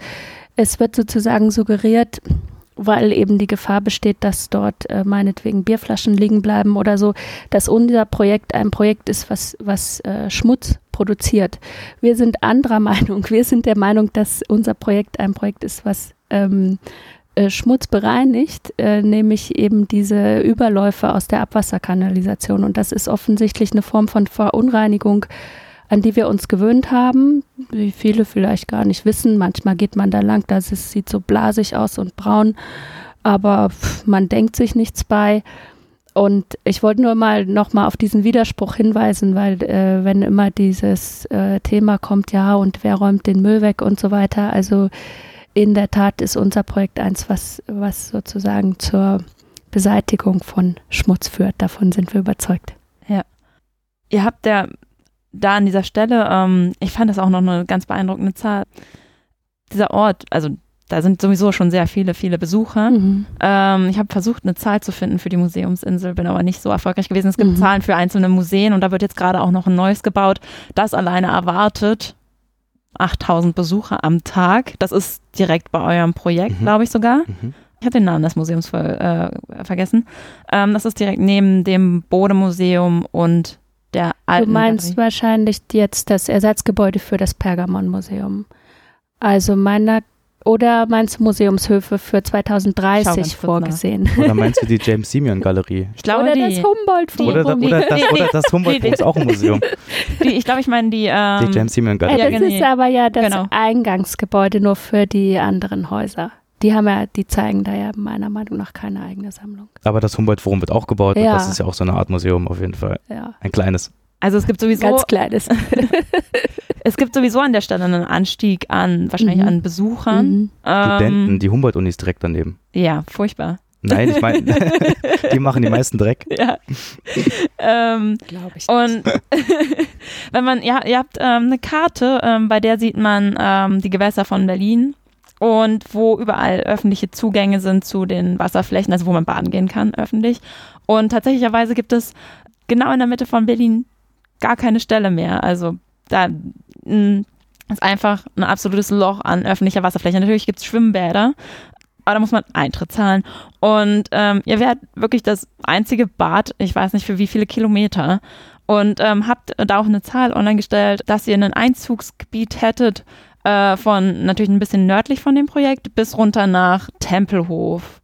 Es wird sozusagen suggeriert, weil eben die Gefahr besteht, dass dort äh, meinetwegen Bierflaschen liegen bleiben oder so, dass unser Projekt ein Projekt ist, was, was äh, Schmutz produziert. Wir sind anderer Meinung. Wir sind der Meinung, dass unser Projekt ein Projekt ist, was ähm, äh, Schmutz bereinigt, äh, nämlich eben diese Überläufe aus der Abwasserkanalisation. Und das ist offensichtlich eine Form von Verunreinigung an die wir uns gewöhnt haben, wie viele vielleicht gar nicht wissen. Manchmal geht man da lang, das ist, sieht so blasig aus und braun, aber pff, man denkt sich nichts bei. Und ich wollte nur mal nochmal auf diesen Widerspruch hinweisen, weil äh, wenn immer dieses äh, Thema kommt, ja, und wer räumt den Müll weg und so weiter, also in der Tat ist unser Projekt eins, was, was sozusagen zur Beseitigung von Schmutz führt. Davon sind wir überzeugt. Ja. Ihr habt ja da an dieser Stelle, ähm, ich fand das auch noch eine ganz beeindruckende Zahl. Dieser Ort, also da sind sowieso schon sehr viele, viele Besucher. Mhm. Ähm, ich habe versucht, eine Zahl zu finden für die Museumsinsel, bin aber nicht so erfolgreich gewesen. Es gibt mhm. Zahlen für einzelne Museen und da wird jetzt gerade auch noch ein neues gebaut. Das alleine erwartet 8000 Besucher am Tag. Das ist direkt bei eurem Projekt, mhm. glaube ich sogar. Mhm. Ich habe den Namen des Museums ver äh, vergessen. Ähm, das ist direkt neben dem Bodemuseum und der alten Du meinst Galerie. wahrscheinlich jetzt das Ersatzgebäude für das Pergamon-Museum. Also meiner oder meinst du Museumshöfe für 2030 vorgesehen? Oder meinst du die James Simeon Galerie? Ich glaube oder die. das Humboldt-Forum. Oder, oder, das, oder das Humboldt-Forum ist auch ein Museum. Die, ich glaube, ich meine die, ähm, die James Simeon Galerie. Ja, das ist aber ja das genau. Eingangsgebäude nur für die anderen Häuser. Die haben ja, die zeigen da ja meiner Meinung nach keine eigene Sammlung. Aber das Humboldt-Forum wird auch gebaut ja. und das ist ja auch so eine Art Museum auf jeden Fall. Ja. Ein kleines. Also es gibt sowieso. Ganz kleines. es gibt sowieso an der Stelle einen Anstieg an, wahrscheinlich mhm. an Besuchern. Mhm. Studenten, ähm, die Humboldt-Uni ist direkt daneben. Ja, furchtbar. Nein, ich meine, die machen die meisten Dreck. Ja. ähm, Glaube ich. Nicht. Und wenn man, ja, ihr habt ähm, eine Karte, ähm, bei der sieht man ähm, die Gewässer von Berlin und wo überall öffentliche Zugänge sind zu den Wasserflächen, also wo man baden gehen kann, öffentlich. Und tatsächlicherweise gibt es genau in der Mitte von Berlin gar keine Stelle mehr. Also da ist einfach ein absolutes Loch an öffentlicher Wasserfläche. Natürlich gibt es Schwimmbäder, aber da muss man Eintritt zahlen. Und ähm, ihr werdet wirklich das einzige Bad, ich weiß nicht für wie viele Kilometer. Und ähm, habt da auch eine Zahl online gestellt, dass ihr ein Einzugsgebiet hättet äh, von natürlich ein bisschen nördlich von dem Projekt bis runter nach Tempelhof.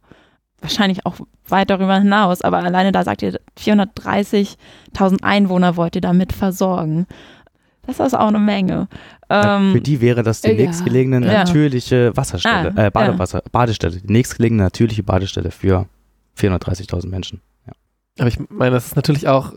Wahrscheinlich auch weit darüber hinaus, aber alleine da sagt ihr 430.000 Einwohner wollt ihr damit versorgen. Das ist auch eine Menge. Ja, Ähm, für die wäre das die ja. nächstgelegene Ja. natürliche Wasserstelle, Ah, äh, Badewasser, Badestelle, die nächstgelegene natürliche Badestelle für 430.000 Menschen. Aber ich meine, das ist natürlich auch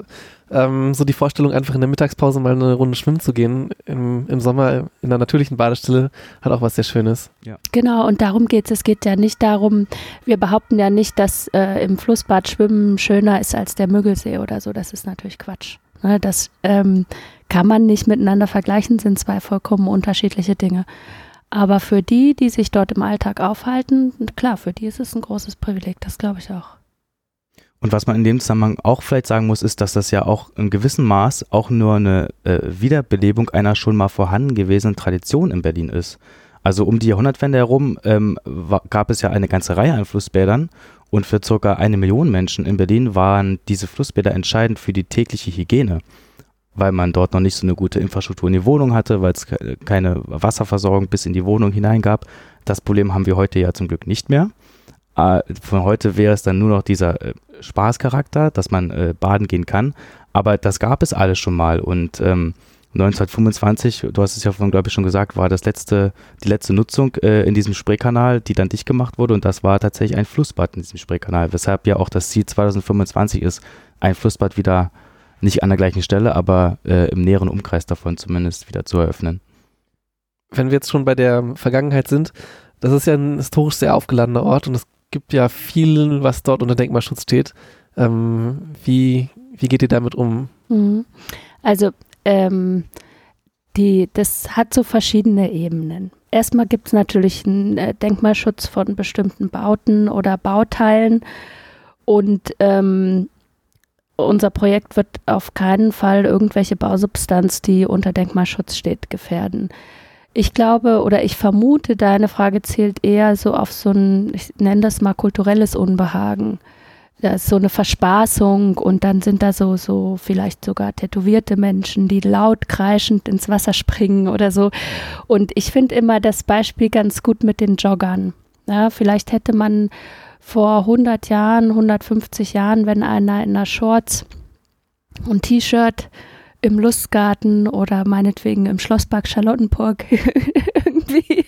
ähm, so die Vorstellung, einfach in der Mittagspause mal eine Runde schwimmen zu gehen im, im Sommer in einer natürlichen Badestelle, hat auch was sehr Schönes. Genau, und darum geht es. Es geht ja nicht darum, wir behaupten ja nicht, dass äh, im Flussbad Schwimmen schöner ist als der Müggelsee oder so. Das ist natürlich Quatsch. Ne, das ähm, kann man nicht miteinander vergleichen, sind zwei vollkommen unterschiedliche Dinge. Aber für die, die sich dort im Alltag aufhalten, klar, für die ist es ein großes Privileg, das glaube ich auch. Und was man in dem Zusammenhang auch vielleicht sagen muss, ist, dass das ja auch in gewissem Maß auch nur eine äh, Wiederbelebung einer schon mal vorhanden gewesenen Tradition in Berlin ist. Also um die Jahrhundertwende herum ähm, wa- gab es ja eine ganze Reihe an Flussbädern und für circa eine Million Menschen in Berlin waren diese Flussbäder entscheidend für die tägliche Hygiene, weil man dort noch nicht so eine gute Infrastruktur in die Wohnung hatte, weil es ke- keine Wasserversorgung bis in die Wohnung hinein gab. Das Problem haben wir heute ja zum Glück nicht mehr. Äh, von heute wäre es dann nur noch dieser äh, Spaßcharakter, dass man äh, baden gehen kann. Aber das gab es alles schon mal. Und ähm, 1925, du hast es ja vorhin, glaube ich, schon gesagt, war das letzte, die letzte Nutzung äh, in diesem Spreekanal, die dann dicht gemacht wurde. Und das war tatsächlich ein Flussbad in diesem Spreekanal. Weshalb ja auch das Ziel 2025 ist, ein Flussbad wieder nicht an der gleichen Stelle, aber äh, im näheren Umkreis davon zumindest wieder zu eröffnen. Wenn wir jetzt schon bei der Vergangenheit sind, das ist ja ein historisch sehr aufgeladener Ort und es gibt ja viel, was dort unter Denkmalschutz steht. Ähm, wie, wie geht ihr damit um? Mhm. Also, ähm, die, das hat so verschiedene Ebenen. Erstmal gibt es natürlich einen äh, Denkmalschutz von bestimmten Bauten oder Bauteilen und ähm, unser Projekt wird auf keinen Fall irgendwelche Bausubstanz, die unter Denkmalschutz steht, gefährden. Ich glaube oder ich vermute, deine Frage zielt eher so auf so ein, ich nenne das mal kulturelles Unbehagen. Da ist so eine Verspaßung und dann sind da so, so vielleicht sogar tätowierte Menschen, die laut kreischend ins Wasser springen oder so. Und ich finde immer das Beispiel ganz gut mit den Joggern. Ja, vielleicht hätte man vor 100 Jahren, 150 Jahren, wenn einer in einer Shorts und T-Shirt im Lustgarten oder meinetwegen im Schlosspark Charlottenburg irgendwie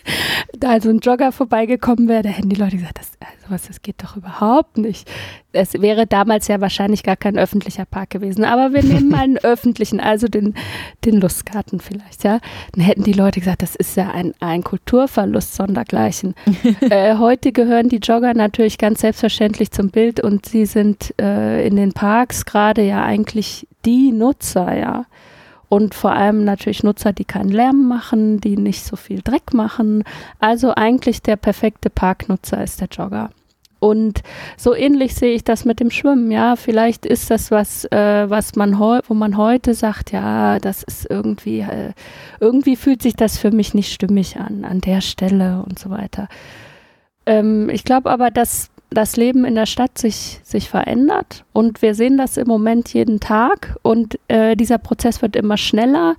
da so ein Jogger vorbeigekommen wäre, da hätten die Leute gesagt, das, also was, das geht doch überhaupt nicht. Es wäre damals ja wahrscheinlich gar kein öffentlicher Park gewesen, aber wir nehmen mal einen öffentlichen, also den, den Lustgarten vielleicht, ja. Dann hätten die Leute gesagt, das ist ja ein, ein Kulturverlust sondergleichen. äh, heute gehören die Jogger natürlich ganz selbstverständlich zum Bild und sie sind äh, in den Parks gerade ja eigentlich die Nutzer, ja. Und vor allem natürlich Nutzer, die keinen Lärm machen, die nicht so viel Dreck machen. Also eigentlich der perfekte Parknutzer ist der Jogger. Und so ähnlich sehe ich das mit dem Schwimmen. Ja, vielleicht ist das was, äh, was man wo man heute sagt, ja, das ist irgendwie, äh, irgendwie fühlt sich das für mich nicht stimmig an, an der Stelle und so weiter. Ähm, ich glaube aber, dass das Leben in der Stadt sich, sich verändert und wir sehen das im Moment jeden Tag und äh, dieser Prozess wird immer schneller.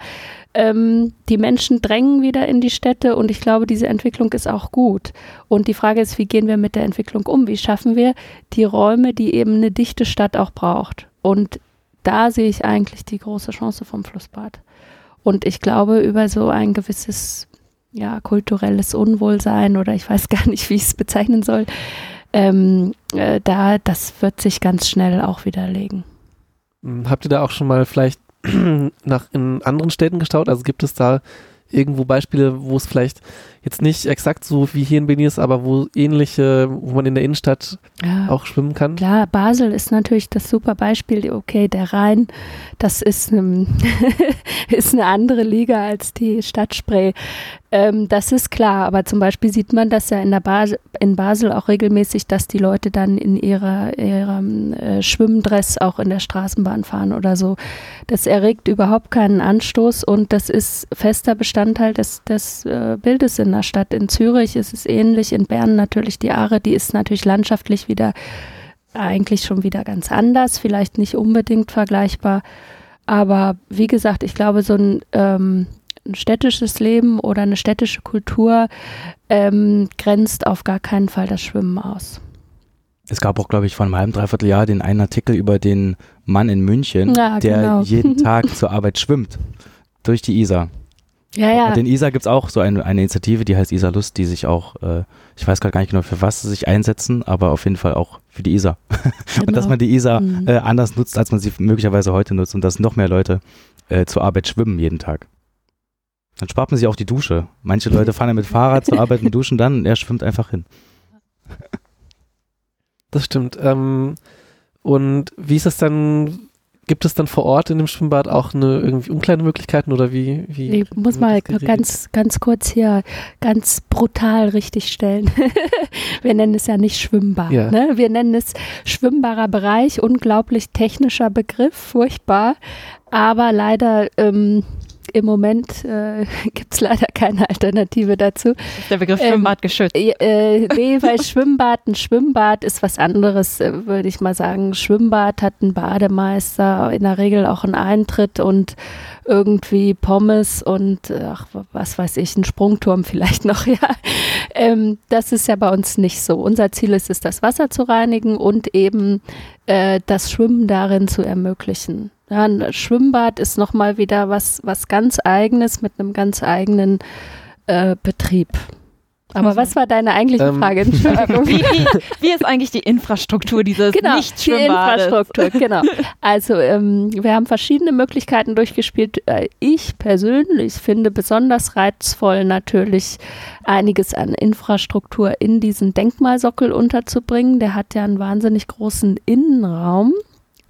Ähm, die Menschen drängen wieder in die Städte und ich glaube, diese Entwicklung ist auch gut. Und die Frage ist, wie gehen wir mit der Entwicklung um? Wie schaffen wir die Räume, die eben eine dichte Stadt auch braucht? Und da sehe ich eigentlich die große Chance vom Flussbad. Und ich glaube, über so ein gewisses ja, kulturelles Unwohlsein oder ich weiß gar nicht, wie ich es bezeichnen soll, ähm, äh, da, das wird sich ganz schnell auch widerlegen. Hm, Habt ihr da auch schon mal vielleicht nach in anderen Städten gestaut? Also gibt es da irgendwo Beispiele, wo es vielleicht jetzt nicht exakt so wie hier in Benias, aber wo ähnliche, wo man in der Innenstadt Ja. auch schwimmen kann. Klar, Basel ist natürlich das super Beispiel. Okay, der Rhein, das ist, ähm, ist eine andere Liga als die Stadt Spree. Ähm, das ist klar, aber zum Beispiel sieht man das ja in, der Bas in Basel auch regelmäßig, dass die Leute dann in ihrer, ihrem äh, Schwimmdress auch in der Straßenbahn fahren oder so. Das erregt überhaupt keinen Anstoß und das ist fester Bestandteil des, des äh, Bildes in der Stadt. In Zürich ist es ähnlich, in Bern natürlich die Aare, die ist natürlich landschaftlich wieder eigentlich schon wieder ganz anders, vielleicht nicht unbedingt vergleichbar. Aber wie gesagt, ich glaube, so ein, ähm, ein städtisches Leben oder eine städtische Kultur ähm, grenzt auf gar keinen Fall das Schwimmen aus. Es gab auch, glaube ich, vor einem halben, dreiviertel Jahr den einen Artikel über den Mann in München, Ja, der genau. jeden Tag zur Arbeit schwimmt. Durch die Isar. Ja, ja. Und in Isar gibt es auch so eine, eine Initiative, die heißt Isar Lust, die sich auch, äh, ich weiß gerade gar nicht genau, für was sie sich einsetzen, aber auf jeden Fall auch für die Isar. Und dass Genau. man die Isar Mhm. äh, anders nutzt, als man sie möglicherweise heute nutzt und dass noch mehr Leute äh, zur Arbeit schwimmen jeden Tag. Dann spart man sich auch die Dusche. Manche Leute fahren ja mit Fahrrad zur Arbeit und duschen dann und er schwimmt einfach hin. Das stimmt. Ähm, und wie ist es dann, gibt es dann vor Ort in dem Schwimmbad auch eine irgendwie Umkleidemöglichkeiten oder wie? wie Ich muss mal ganz, ganz kurz hier ganz brutal richtig stellen. Wir nennen es ja nicht Schwimmbad. Ja. Ne? Wir nennen es schwimmbarer Bereich, unglaublich technischer Begriff, furchtbar. Aber leider ähm, im Moment äh, gibt es leider keine Alternative dazu. Ist der Begriff Ähm, Schwimmbad geschützt. Äh, nee, weil Schwimmbad, ein Schwimmbad ist was anderes, äh, würde ich mal sagen. Schwimmbad hat einen Bademeister, in der Regel auch einen Eintritt und irgendwie Pommes und ach, was weiß ich, ein Sprungturm vielleicht noch, ja. Ähm, das ist ja bei uns nicht so. Unser Ziel ist es, das Wasser zu reinigen und eben äh, das Schwimmen darin zu ermöglichen. Ja, ein Schwimmbad ist nochmal wieder was, was ganz Eigenes mit einem ganz eigenen äh, Betrieb. Aber muss was war deine eigentliche Ähm, Frage? Entschuldigung. wie, wie, wie ist eigentlich die Infrastruktur dieses Genau, die Nicht-Schwimmbades? Infrastruktur, genau. Also ähm, wir haben verschiedene Möglichkeiten durchgespielt. Äh, ich persönlich finde besonders reizvoll natürlich einiges an Infrastruktur in diesen Denkmalsockel unterzubringen. Der hat ja einen wahnsinnig großen Innenraum.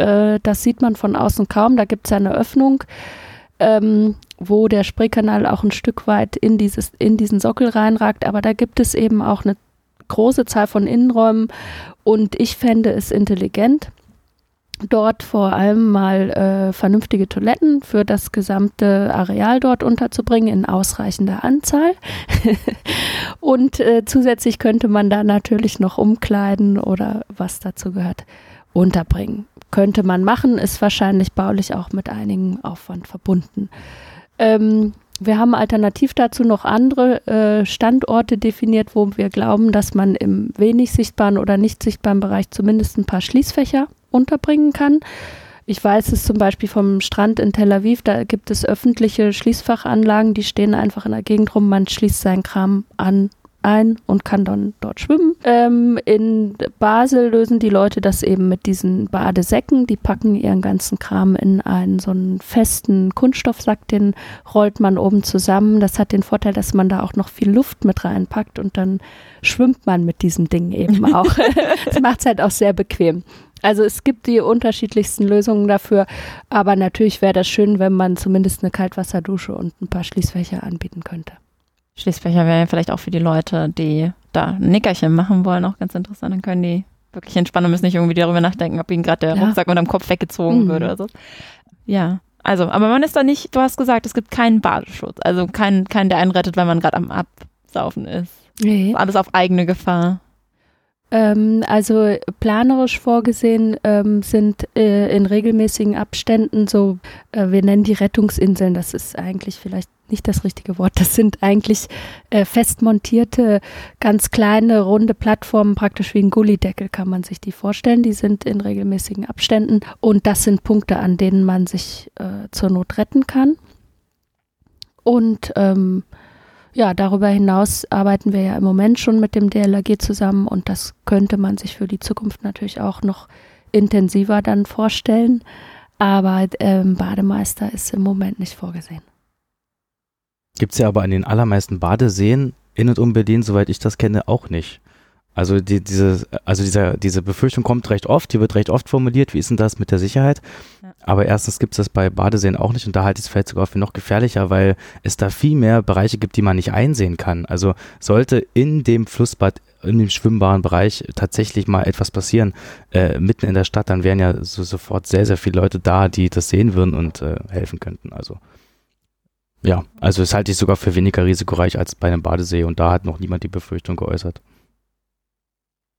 Äh, das sieht man von außen kaum. Da gibt es eine Öffnung. Ähm, wo der Spreekanal auch ein Stück weit in, dieses, in diesen Sockel reinragt, aber da gibt es eben auch eine große Zahl von Innenräumen und ich fände es intelligent, dort vor allem mal äh, vernünftige Toiletten für das gesamte Areal dort unterzubringen in ausreichender Anzahl. und äh, zusätzlich könnte man da natürlich noch umkleiden oder was dazu gehört, unterbringen. Könnte man machen, ist wahrscheinlich baulich auch mit einigem Aufwand verbunden. Ähm, wir haben alternativ dazu noch andere äh, Standorte definiert, wo wir glauben, dass man im wenig sichtbaren oder nicht sichtbaren Bereich zumindest ein paar Schließfächer unterbringen kann. Ich weiß es zum Beispiel vom Strand in Tel Aviv, da gibt es öffentliche Schließfachanlagen, die stehen einfach in der Gegend rum, man schließt seinen Kram an, ein und kann dann dort schwimmen. Ähm, in Basel lösen die Leute das eben mit diesen Badesäcken. Die packen ihren ganzen Kram in einen so einen festen Kunststoffsack, den rollt man oben zusammen. Das hat den Vorteil, dass man da auch noch viel Luft mit reinpackt und dann schwimmt man mit diesem Ding eben auch. das macht es halt auch sehr bequem. Also es gibt die unterschiedlichsten Lösungen dafür, aber natürlich wäre das schön, wenn man zumindest eine Kaltwasserdusche und ein paar Schließfächer anbieten könnte. Schließfächer wäre ja vielleicht auch für die Leute, die da ein Nickerchen machen wollen, auch ganz interessant. Dann können die wirklich entspannen und müssen nicht irgendwie darüber nachdenken, ob ihnen gerade der Ja. Rucksack unterm Kopf weggezogen Mhm. würde oder so. Ja, also, aber man ist da nicht, du hast gesagt, es gibt keinen Badeschutz. Also keinen, keinen der einen rettet, wenn man gerade am Absaufen ist. Nee. Alles auf eigene Gefahr. Ähm, also planerisch vorgesehen ähm, sind äh, in regelmäßigen Abständen so, äh, wir nennen die Rettungsinseln, das ist eigentlich vielleicht nicht das richtige Wort, das sind eigentlich äh, fest montierte, ganz kleine, runde Plattformen, praktisch wie ein Gullideckel kann man sich die vorstellen, die sind in regelmäßigen Abständen und das sind Punkte, an denen man sich äh, zur Not retten kann. Und ähm, ja, darüber hinaus arbeiten wir ja im Moment schon mit dem DLRG zusammen und das könnte man sich für die Zukunft natürlich auch noch intensiver dann vorstellen. Aber ähm, Bademeister ist im Moment nicht vorgesehen. Gibt es ja aber an den allermeisten Badeseen in und um Berlin, soweit ich das kenne, auch nicht. Also die, diese, also dieser, diese Befürchtung kommt recht oft, die wird recht oft formuliert, wie ist denn das mit der Sicherheit? Ja. Aber erstens gibt es das bei Badeseen auch nicht und da halte ich es vielleicht sogar für noch gefährlicher, weil es da viel mehr Bereiche gibt, die man nicht einsehen kann. Also sollte in dem Flussbad, in dem schwimmbaren Bereich tatsächlich mal etwas passieren, äh, mitten in der Stadt, dann wären ja so, sofort sehr, sehr viele Leute da, die das sehen würden und äh, helfen könnten. Also ja, also das halte ich sogar für weniger risikoreich als bei einem Badesee und da hat noch niemand die Befürchtung geäußert.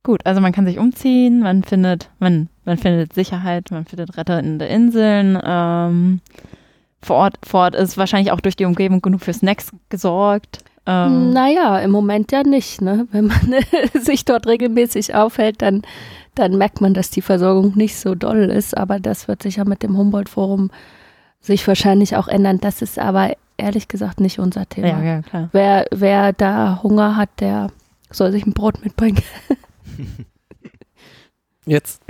Gut, also man kann sich umziehen, man findet, man, man findet Sicherheit, man findet rettende Inseln. Ähm, vor, Ort, vor Ort ist wahrscheinlich auch durch die Umgebung genug für Snacks gesorgt. Ähm, Naja, im Moment ja nicht. Ne? Wenn man sich dort regelmäßig aufhält, dann, dann merkt man, dass die Versorgung nicht so doll ist. Aber das wird sich ja mit dem Humboldt-Forum sich wahrscheinlich auch ändern. Das ist aber ehrlich gesagt nicht unser Thema. ja, ja, klar. Wer, wer da Hunger hat, der soll sich ein Brot mitbringen. Jetzt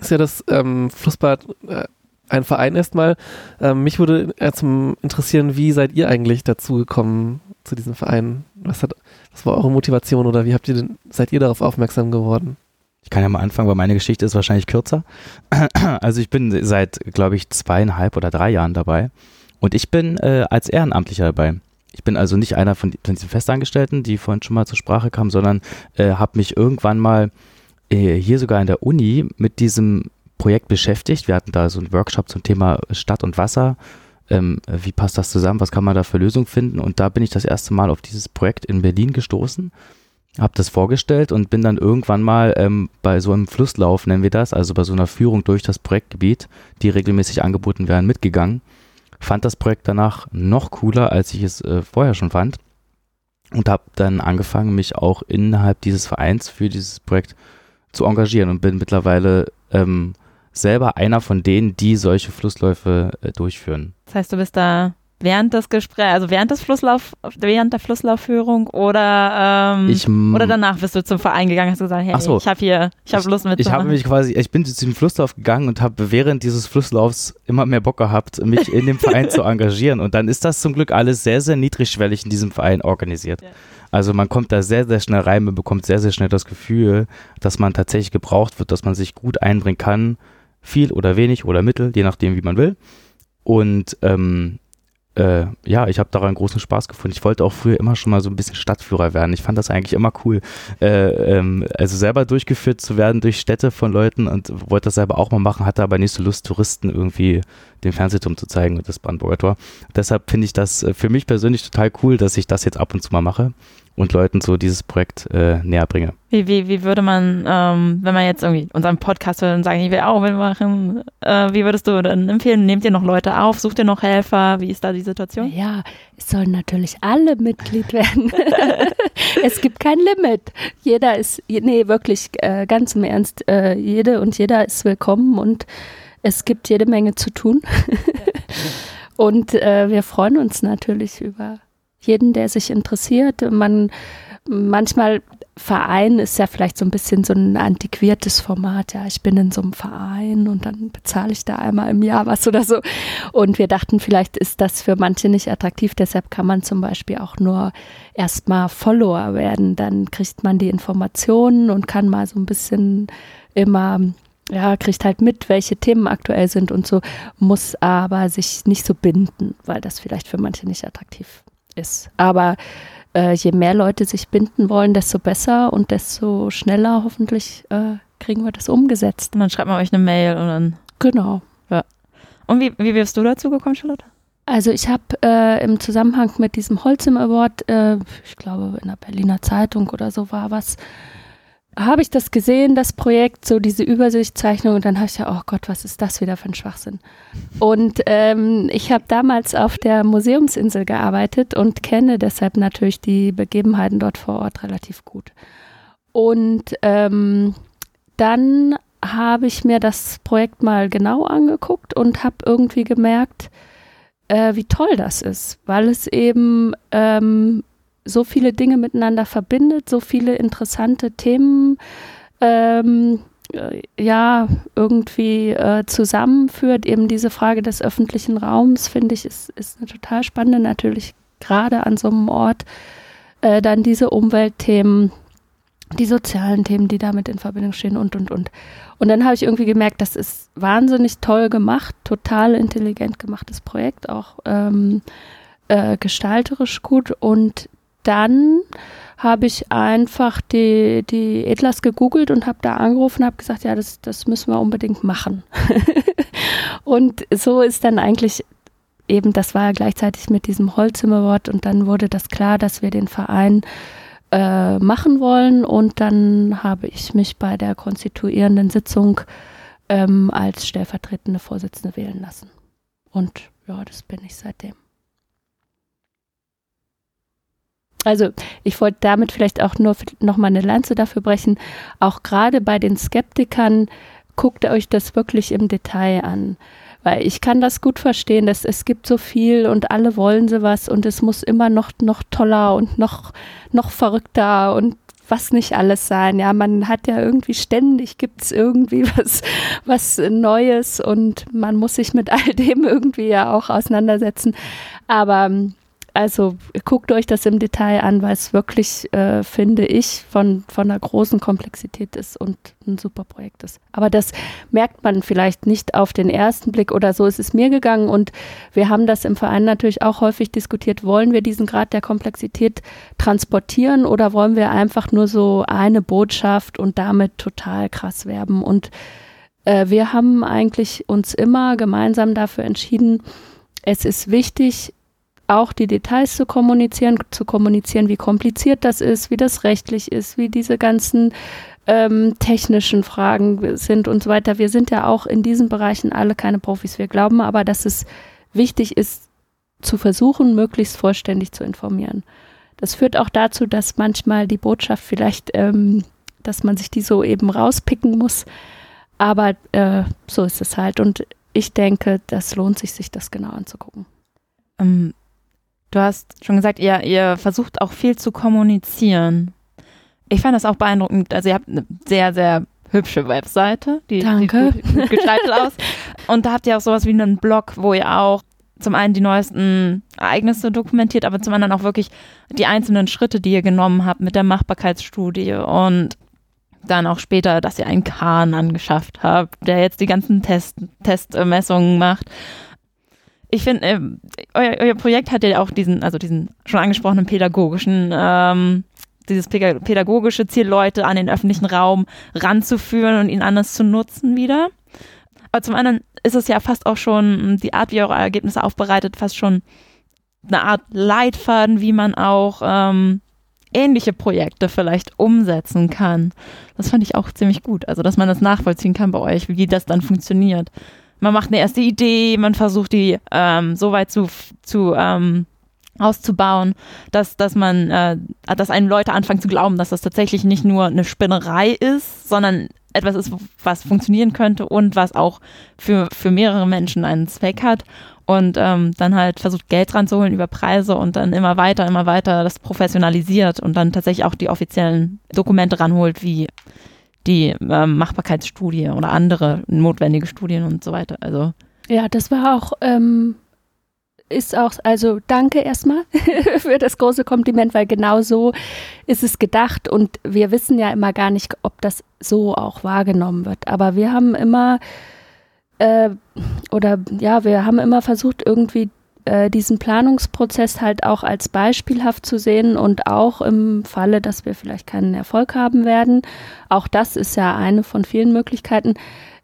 ist ja das ähm, Flussbad äh, ein Verein erstmal. Ähm, mich würde erst interessieren, wie seid ihr eigentlich dazu gekommen zu diesem Verein? Was, hat, was war eure Motivation oder wie habt ihr denn, seid ihr darauf aufmerksam geworden? Ich kann ja mal anfangen, weil meine Geschichte ist wahrscheinlich kürzer. Also ich bin seit, glaube ich, zweieinhalb oder drei Jahren dabei und ich bin äh, als Ehrenamtlicher dabei. Ich bin also nicht einer von, von diesen Festangestellten, die vorhin schon mal zur Sprache kamen, sondern äh, habe mich irgendwann mal äh, hier sogar in der Uni mit diesem Projekt beschäftigt. Wir hatten da so einen Workshop zum Thema Stadt und Wasser. Ähm, wie passt das zusammen? Was kann man da für Lösungen finden? Und da bin ich das erste Mal auf dieses Projekt in Berlin gestoßen habe das vorgestellt und bin dann irgendwann mal ähm, bei so einem Flusslauf, nennen wir das, also bei so einer Führung durch das Projektgebiet, die regelmäßig angeboten werden, mitgegangen. Fand das Projekt danach noch cooler, als ich es äh, vorher schon fand. Und habe dann angefangen, mich auch innerhalb dieses Vereins für dieses Projekt zu engagieren und bin mittlerweile ähm, selber einer von denen, die solche Flussläufe äh, durchführen. Das heißt, du bist da während des Gesprächs, also während des Flusslauf, während der Flusslaufführung oder ähm, Ich, oder danach bist du zum Verein gegangen hast gesagt, hey, so. ich habe hier, ich habe Lust Ich habe mich quasi, ich bin zu diesem Flusslauf gegangen und habe während dieses Flusslaufs immer mehr Bock gehabt, mich in dem Verein zu engagieren. Und dann ist das zum Glück alles sehr, sehr niedrigschwellig in diesem Verein organisiert. Ja. Also man kommt da sehr, sehr schnell rein, man bekommt sehr, sehr schnell das Gefühl, dass man tatsächlich gebraucht wird, dass man sich gut einbringen kann, viel oder wenig oder mittel, je nachdem, wie man will. Und ähm, äh, ja, ich habe daran großen Spaß gefunden. Ich wollte auch früher immer schon mal so ein bisschen Stadtführer werden. Ich fand das eigentlich immer cool, äh, ähm, also selber durchgeführt zu werden durch Städte von Leuten und wollte das selber auch mal machen, hatte aber nicht so Lust, Touristen irgendwie den Fernsehturm zu zeigen und das Brandenburger Tor. Deshalb finde ich das äh, für mich persönlich total cool, dass ich das jetzt ab und zu mal mache und Leuten so dieses Projekt äh, näher bringe. Wie, wie, wie würde man, ähm, wenn man jetzt irgendwie unseren Podcast hört und sagen, ich will auch mitmachen, äh, wie würdest du dann empfehlen? Nehmt ihr noch Leute auf? Sucht ihr noch Helfer? Wie ist da die Situation? Ja, es sollen natürlich alle Mitglied werden. es gibt kein Limit. Jeder ist, nee, wirklich äh, ganz im Ernst, äh, jede und jeder ist willkommen und es gibt jede Menge zu tun. und äh, wir freuen uns natürlich über jeden, der sich interessiert. Man manchmal Verein ist ja vielleicht so ein bisschen so ein antiquiertes Format. Ja, ich bin in so einem Verein und dann bezahle ich da einmal im Jahr was oder so. Und wir dachten, vielleicht ist das für manche nicht attraktiv. Deshalb kann man zum Beispiel auch nur erstmal Follower werden. Dann kriegt man die Informationen und kann mal so ein bisschen immer ja, kriegt halt mit, welche Themen aktuell sind und so, muss aber sich nicht so binden, weil das vielleicht für manche nicht attraktiv ist. Aber äh, je mehr Leute sich binden wollen, desto besser und desto schneller hoffentlich äh, kriegen wir das umgesetzt. Und dann schreibt man euch eine Mail und dann. Genau. Und wie, wie bist du dazu gekommen, Charlotte? Also ich habe äh, im Zusammenhang mit diesem Holzim Award, äh, ich glaube in der Berliner Zeitung oder so war was, habe ich das gesehen, das Projekt, so diese Übersichtszeichnung und dann habe ich ja, oh Gott, was ist das wieder für ein Schwachsinn. Und ähm, ich habe damals auf der Museumsinsel gearbeitet und kenne deshalb natürlich die Begebenheiten dort vor Ort relativ gut. Und ähm, dann habe ich mir das Projekt mal genau angeguckt und habe irgendwie gemerkt, äh, wie toll das ist, weil es eben ähm, so viele Dinge miteinander verbindet, so viele interessante Themen ähm, äh, ja irgendwie äh, zusammenführt. Eben diese Frage des öffentlichen Raums, finde ich, ist, ist eine total spannende, natürlich gerade an so einem Ort äh, dann diese Umweltthemen, die sozialen Themen, die damit in Verbindung stehen und, und, und. Und dann habe ich irgendwie gemerkt, das ist wahnsinnig toll gemacht, total intelligent gemachtes Projekt, auch ähm, äh, gestalterisch gut. Und dann habe ich einfach die, die Edlers gegoogelt und habe da angerufen und habe gesagt, ja, das, das müssen wir unbedingt machen. und so ist dann eigentlich eben, das war ja gleichzeitig mit diesem Holzimmerwort und dann wurde das klar, dass wir den Verein äh, machen wollen und dann habe ich mich bei der konstituierenden Sitzung ähm, als stellvertretende Vorsitzende wählen lassen. Und ja, das bin ich seitdem. Also ich wollte damit vielleicht auch nur noch mal eine Lanze dafür brechen. Auch gerade bei den Skeptikern guckt euch das wirklich im Detail an. Weil ich kann das gut verstehen, dass es gibt so viel und alle wollen sowas und es muss immer noch, noch toller und noch, noch verrückter und was nicht alles sein. Ja, man hat ja irgendwie ständig gibt es irgendwie was, was Neues und man muss sich mit all dem irgendwie ja auch auseinandersetzen. Aber also guckt euch das im Detail an, weil es wirklich, äh, finde ich, von, von einer großen Komplexität ist und ein super Projekt ist. Aber das merkt man vielleicht nicht auf den ersten Blick oder so ist es mir gegangen und wir haben das im Verein natürlich auch häufig diskutiert. Wollen wir diesen Grad der Komplexität transportieren oder wollen wir einfach nur so eine Botschaft und damit total krass werben? Und äh, wir haben eigentlich uns immer gemeinsam dafür entschieden, es ist wichtig, auch die Details zu kommunizieren, zu kommunizieren, wie kompliziert das ist, wie das rechtlich ist, wie diese ganzen ähm, technischen Fragen sind und so weiter. Wir sind ja auch in diesen Bereichen alle keine Profis. Wir glauben aber, dass es wichtig ist, zu versuchen, möglichst vollständig zu informieren. Das führt auch dazu, dass manchmal die Botschaft vielleicht, ähm, dass man sich die so eben rauspicken muss. Aber äh, so ist es halt. Und ich denke, das lohnt sich, sich das genau anzugucken. Ähm, Du hast schon gesagt, ihr, ihr versucht auch viel zu kommunizieren. Ich fand das auch beeindruckend. Also ihr habt eine sehr, sehr hübsche Webseite. Die Danke. gut, gut gestaltet aus. Und da habt ihr auch sowas wie einen Blog, wo ihr auch zum einen die neuesten Ereignisse dokumentiert, aber zum anderen auch wirklich die einzelnen Schritte, die ihr genommen habt mit der Machbarkeitsstudie und dann auch später, dass ihr einen Kahn angeschafft habt, der jetzt die ganzen Test, Testmessungen macht ich finde, äh, euer, euer, Projekt hat ja auch diesen, also diesen schon angesprochenen pädagogischen, ähm, dieses pädagogische Ziel, Leute an den öffentlichen Raum ranzuführen und ihn anders zu nutzen wieder. Aber zum anderen ist es ja fast auch schon die Art, wie ihr eure Ergebnisse aufbereitet, fast schon eine Art Leitfaden, wie man auch ähm, ähnliche Projekte vielleicht umsetzen kann. Das fand ich auch ziemlich gut. Also, dass man das nachvollziehen kann bei euch, wie das dann funktioniert man macht eine erste Idee, man versucht die ähm, so weit zu, zu ähm, auszubauen, dass, dass man, äh, dass einem Leute anfangen zu glauben, dass das tatsächlich nicht nur eine Spinnerei ist, sondern etwas ist, was funktionieren könnte und was auch für, für mehrere Menschen einen Zweck hat. Und ähm, dann halt versucht, Geld dran zu holen über Preise und dann immer weiter, immer weiter das professionalisiert und dann tatsächlich auch die offiziellen Dokumente ranholt, wie die ähm, Machbarkeitsstudie oder andere notwendige Studien und so weiter. Also ja, das war auch ähm, ist auch, also danke erstmal für das große Kompliment, weil genau so ist es gedacht und wir wissen ja immer gar nicht, ob das so auch wahrgenommen wird. Aber wir haben immer äh, oder ja, wir haben immer versucht, irgendwie äh, diesen Planungsprozess halt auch als beispielhaft zu sehen und auch im Falle, dass wir vielleicht keinen Erfolg haben werden, auch das ist ja eine von vielen Möglichkeiten,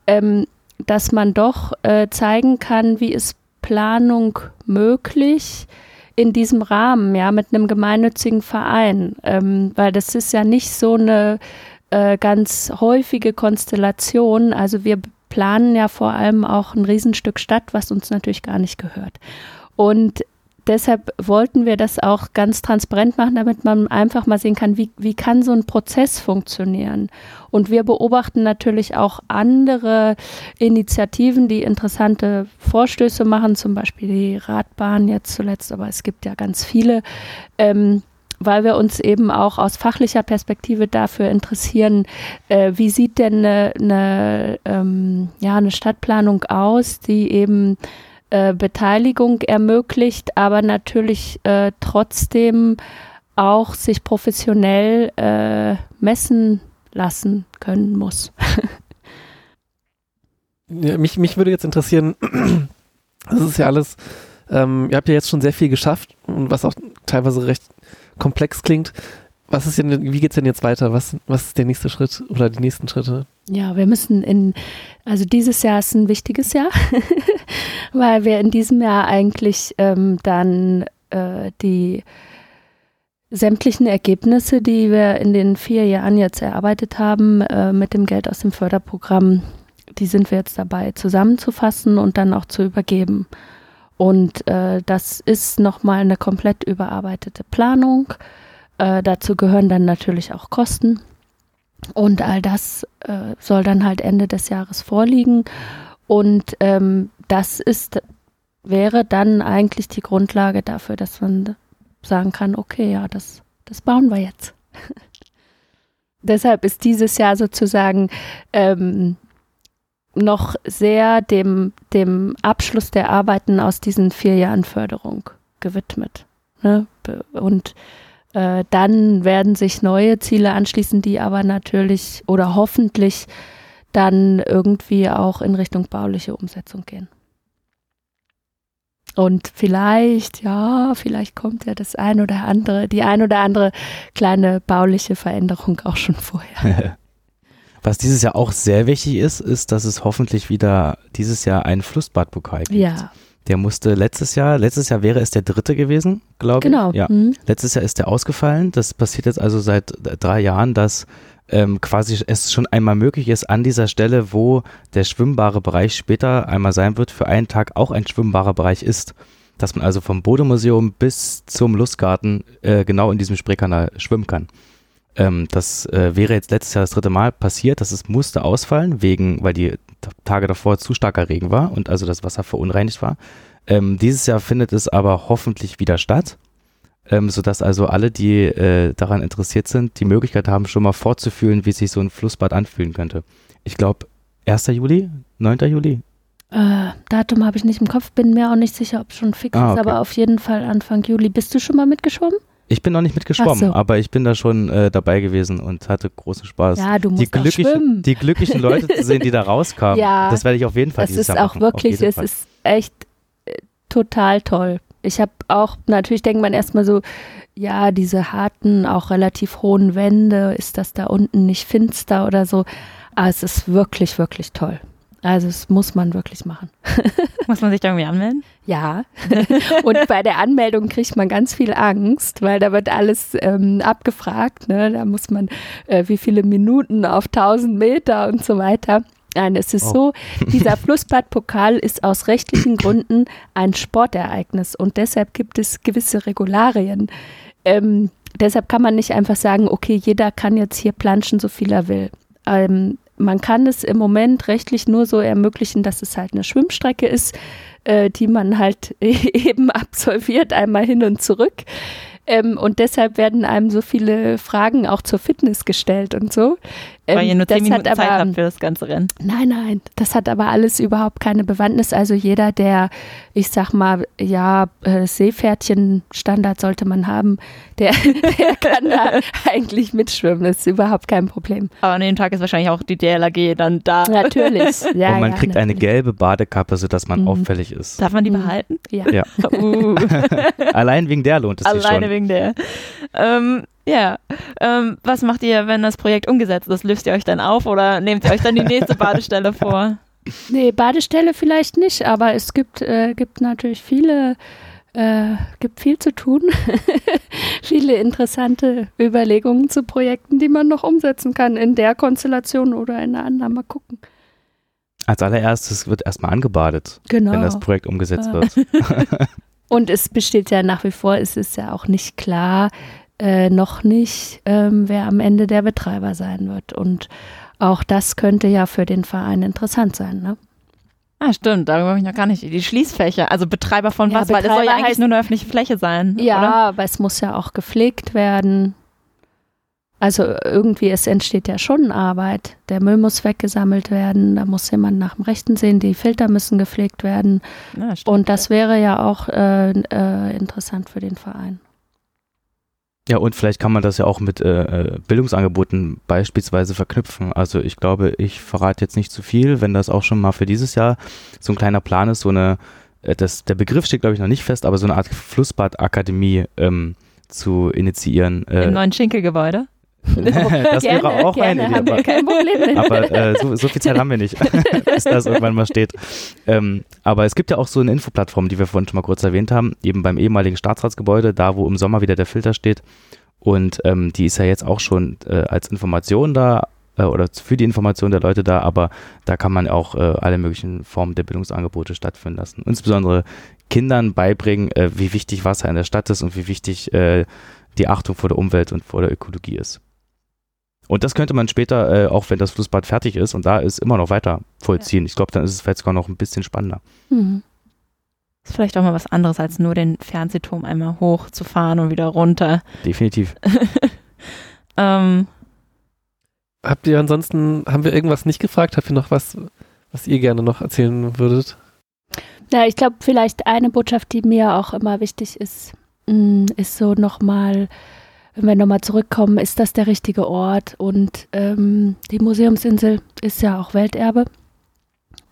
ähm, dass man doch äh, zeigen kann, wie ist Planung möglich in diesem Rahmen, ja, mit einem gemeinnützigen Verein, ähm, weil das ist ja nicht so eine äh, ganz häufige Konstellation. Also wir planen ja vor allem auch ein Riesenstück Stadt, was uns natürlich gar nicht gehört. Und deshalb wollten wir das auch ganz transparent machen, damit man einfach mal sehen kann, wie, wie kann so ein Prozess funktionieren. Und wir beobachten natürlich auch andere Initiativen, die interessante Vorstöße machen, zum Beispiel die Radbahn jetzt zuletzt, aber es gibt ja ganz viele. Ähm, weil wir uns eben auch aus fachlicher Perspektive dafür interessieren, äh, wie sieht denn eine, eine, ähm, ja, eine Stadtplanung aus, die eben äh, Beteiligung ermöglicht, aber natürlich äh, trotzdem auch sich professionell äh, messen lassen können muss. Ja, mich, mich würde jetzt interessieren, das ist ja alles, ähm, ihr habt ja jetzt schon sehr viel geschafft und was auch teilweise recht komplex klingt. Was ist denn, wie geht es denn jetzt weiter? Was, was ist der nächste Schritt oder die nächsten Schritte? Ja, wir müssen in, also dieses Jahr ist ein wichtiges Jahr, weil wir in diesem Jahr eigentlich ähm, dann äh, die sämtlichen Ergebnisse, die wir in den vier Jahren jetzt erarbeitet haben, äh, mit dem Geld aus dem Förderprogramm, die sind wir jetzt dabei zusammenzufassen und dann auch zu übergeben. Und äh, das ist nochmal eine komplett überarbeitete Planung. Äh, dazu gehören dann natürlich auch Kosten. Und all das äh, soll dann halt Ende des Jahres vorliegen. Und ähm, das ist, wäre dann eigentlich die Grundlage dafür, dass man sagen kann, okay, ja, das, das bauen wir jetzt. Deshalb ist dieses Jahr sozusagen ähm, noch sehr dem, dem Abschluss der Arbeiten aus diesen vier Jahren Förderung gewidmet. Ne? Und äh, dann werden sich neue Ziele anschließen, die aber natürlich oder hoffentlich dann irgendwie auch in Richtung bauliche Umsetzung gehen. Und vielleicht, ja, vielleicht kommt ja das ein oder andere, die ein oder andere kleine bauliche Veränderung auch schon vorher. Was dieses Jahr auch sehr wichtig ist, ist, dass es hoffentlich wieder dieses Jahr einen Flussbadpokal gibt. Ja. Der musste letztes Jahr, letztes Jahr wäre es der dritte gewesen, glaube genau. ich. Ja. Mhm. Letztes Jahr ist der ausgefallen. Das passiert jetzt also seit drei Jahren, dass ähm, quasi es schon einmal möglich ist, an dieser Stelle, wo der schwimmbare Bereich später einmal sein wird, für einen Tag auch ein schwimmbarer Bereich ist. Dass man also vom Bodemuseum bis zum Lustgarten äh, genau in diesem Spreekanal schwimmen kann. Ähm, das äh, wäre jetzt letztes Jahr das dritte Mal passiert, dass es musste ausfallen, wegen, weil die Tage davor zu starker Regen war und also das Wasser verunreinigt war. Ähm, dieses Jahr findet es aber hoffentlich wieder statt, ähm, sodass also alle, die äh, daran interessiert sind, die Möglichkeit haben, schon mal vorzufühlen, wie sich so ein Flussbad anfühlen könnte. Ich glaube, 1. Juli, 9. Juli. Äh, Datum habe ich nicht im Kopf, bin mir auch nicht sicher, ob es schon fix Ah, ist, okay. aber auf jeden Fall Anfang Juli. Bist du schon mal mitgeschwommen? Ich bin noch nicht mitgeschwommen, so. aber ich bin da schon äh, dabei gewesen und hatte großen Spaß. Ja, du die, musst auch glücklichen, schwimmen. die glücklichen Leute zu sehen, die da rauskamen, Ja, das werde ich auf jeden Fall Es dieses ist Jahr auch machen. wirklich, es ist echt äh, total toll. Ich habe auch, natürlich denkt man erstmal so, ja, diese harten, auch relativ hohen Wände, ist das da unten nicht finster oder so. Aber es ist wirklich, wirklich toll. Also es muss man wirklich machen. Muss man sich da irgendwie anmelden? Ja. Und bei der Anmeldung kriegt man ganz viel Angst, weil da wird alles ähm, abgefragt. Ne? Da muss man, äh, wie viele Minuten auf 1000 Meter und so weiter. Nein, es ist Oh. so, dieser Flussbadpokal ist aus rechtlichen Gründen ein Sportereignis und deshalb gibt es gewisse Regularien. Ähm, deshalb kann man nicht einfach sagen, okay, jeder kann jetzt hier planschen, so viel er will. Ähm, man kann es im Moment rechtlich nur so ermöglichen, dass es halt eine Schwimmstrecke ist, äh, die man halt eben absolviert, einmal hin und zurück. Ähm, und deshalb werden einem so viele Fragen auch zur Fitness gestellt und so. Weil ihr nur zehn Minuten hat Zeit aber, habt für das ganze Rennen. Nein, nein, das hat aber alles überhaupt keine Bewandtnis. Also jeder, der, ich sag mal, ja, äh, Seepferdchen-Standard sollte man haben, der, der kann da eigentlich mitschwimmen. Das ist überhaupt kein Problem. Aber an dem Tag ist wahrscheinlich auch die DLAG dann da. Natürlich. Ja, und man ja, kriegt eine natürlich. gelbe Badekappe, sodass man Mhm. auffällig ist. Darf man die Mhm. behalten? Ja. Ja. Uh, Allein wegen der lohnt es sich alleine schon. wegen der. Ähm, ja. Ähm, was macht ihr, wenn das Projekt umgesetzt ist? Löst ihr euch dann auf oder nehmt ihr euch dann die nächste Badestelle vor? Nee, Badestelle vielleicht nicht, aber es gibt, äh, gibt natürlich viele, äh, gibt viel zu tun. viele interessante Überlegungen zu Projekten, die man noch umsetzen kann in der Konstellation oder in einer anderen. Mal gucken. Als allererstes wird erstmal angebadet, Genau. wenn das Projekt umgesetzt Ja. wird. Und es besteht ja nach wie vor, es ist ja auch nicht klar, äh, noch nicht, ähm, wer am Ende der Betreiber sein wird. Und auch das könnte ja für den Verein interessant sein. Ne? Ah, stimmt, darüber habe ich noch gar nicht. Die Schließfächer, also Betreiber von Ja, was? Weil das soll ja Betreiber eigentlich heißt- nur eine öffentliche Fläche sein. Ja, Oder? aber es muss ja auch gepflegt werden. Also irgendwie, es entsteht ja schon Arbeit. Der Müll muss weggesammelt werden, da muss jemand nach dem Rechten sehen, die Filter müssen gepflegt werden. Ja. Und das wäre ja auch äh, äh, interessant für den Verein. Ja, und vielleicht kann man das ja auch mit äh, äh, Bildungsangeboten beispielsweise verknüpfen. Also ich glaube, ich verrate jetzt nicht zu viel, wenn das auch schon mal für dieses Jahr so ein kleiner Plan ist, so eine, äh, das, der Begriff steht glaube ich noch nicht fest, aber so eine Art Flussbadakademie ähm, zu initiieren. Äh, Im neuen Schinkelgebäude? das gerne, wäre auch gerne, eine Idee. haben wir kein Problem. Aber äh, so, so, viel Zeit haben wir nicht, bis das irgendwann mal steht. Ähm, aber es gibt ja auch so eine Infoplattform, die wir vorhin schon mal kurz erwähnt haben, eben beim ehemaligen Staatsratsgebäude, da wo im Sommer wieder der Filter steht. Und ähm, die ist ja jetzt auch schon äh, als Information da äh, oder für die Information der Leute da, aber da kann man auch äh, alle möglichen Formen der Bildungsangebote stattfinden lassen. Insbesondere Kindern beibringen, äh, wie wichtig Wasser in der Stadt ist und wie wichtig äh, die Achtung vor der Umwelt und vor der Ökologie ist. Und das könnte man später, äh, auch wenn das Flussbad fertig ist und da ist, immer noch weiter vollziehen. Ja. Ich glaube, dann ist es vielleicht sogar noch ein bisschen spannender. Mhm. Ist vielleicht auch mal was anderes, als nur den Fernsehturm einmal hochzufahren und wieder runter. Definitiv. ähm, Habt ihr ansonsten, haben wir irgendwas nicht gefragt? Habt ihr noch was, was ihr gerne noch erzählen würdet? Ja, ich glaube, vielleicht eine Botschaft, die mir auch immer wichtig ist, mm, ist so nochmal, wenn wir nochmal zurückkommen, ist das der richtige Ort? Und ähm, die Museumsinsel ist ja auch Welterbe.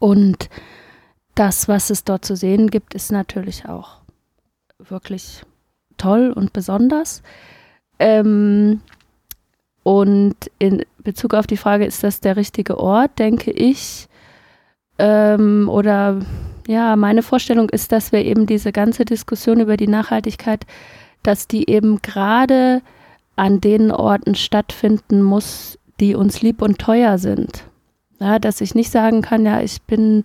Und das, was es dort zu sehen gibt, ist natürlich auch wirklich toll und besonders. Ähm, und in Bezug auf die Frage, ist das der richtige Ort, denke ich, ähm, oder ja, meine Vorstellung ist, dass wir eben diese ganze Diskussion über die Nachhaltigkeit, dass die eben gerade an den Orten stattfinden muss, die uns lieb und teuer sind. Ja, dass ich nicht sagen kann, ja, ich bin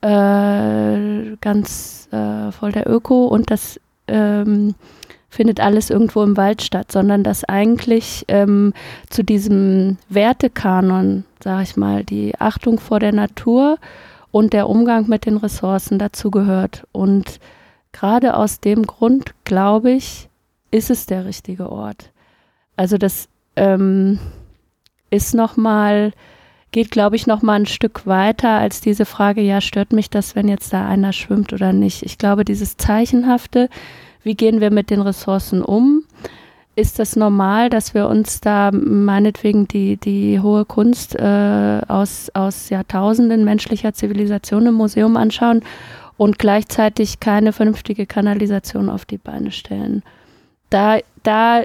äh, ganz äh, voll der Öko und das ähm, findet alles irgendwo im Wald statt, sondern dass eigentlich ähm, zu diesem Wertekanon, sage ich mal, die Achtung vor der Natur und der Umgang mit den Ressourcen dazugehört. Und gerade aus dem Grund, glaube ich, ist es der richtige Ort. Also das ähm, ist nochmal, geht, glaube ich, nochmal ein Stück weiter als diese Frage, ja, stört mich das, wenn jetzt da einer schwimmt oder nicht. Ich glaube, dieses Zeichenhafte, wie gehen wir mit den Ressourcen um? Ist das normal, dass wir uns da meinetwegen die, die hohe Kunst äh, aus, aus Jahrtausenden menschlicher Zivilisation im Museum anschauen und gleichzeitig keine vernünftige Kanalisation auf die Beine stellen? Da, da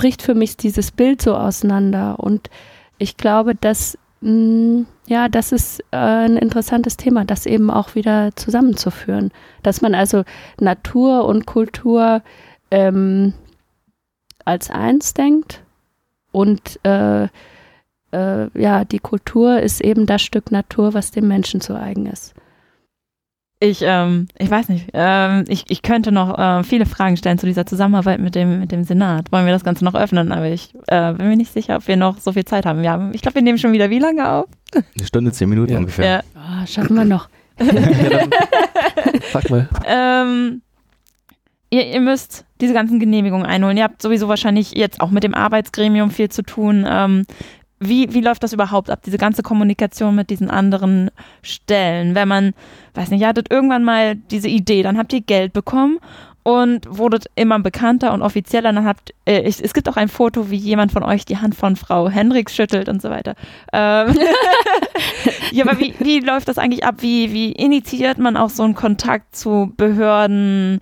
bricht für mich dieses Bild so auseinander und ich glaube, dass mh, mm, ja, das ist äh, ein interessantes Thema, das eben auch wieder zusammenzuführen. Dass man also Natur und Kultur ähm, als eins denkt und äh, äh, ja, die Kultur ist eben das Stück Natur, was dem Menschen zu eigen ist. Ich, ähm, ich weiß nicht, ähm, ich, ich könnte noch äh, viele Fragen stellen zu dieser Zusammenarbeit mit dem, mit dem Senat. Wollen wir das Ganze noch öffnen? Aber ich äh, bin mir nicht sicher, ob wir noch so viel Zeit haben. Ja, ich glaube, wir nehmen schon wieder wie lange auf? Eine Stunde, zehn Minuten ja. ungefähr. Ja. Oh, schaffen wir noch. Sag mal. Ähm, ihr, ihr müsst diese ganzen Genehmigungen einholen. Ihr habt sowieso wahrscheinlich jetzt auch mit dem Arbeitsgremium viel zu tun. Ähm, wie, wie läuft das überhaupt ab, diese ganze Kommunikation mit diesen anderen Stellen? Wenn man, weiß nicht, ihr hattet irgendwann mal diese Idee, dann habt ihr Geld bekommen und wurdet immer bekannter und offizieller. Dann habt, äh, ich, es gibt auch ein Foto, wie jemand von euch die Hand von Frau Hendricks schüttelt und so weiter. Ähm ja, aber wie, wie läuft das eigentlich ab? Wie, wie initiiert man auch so einen Kontakt zu Behörden?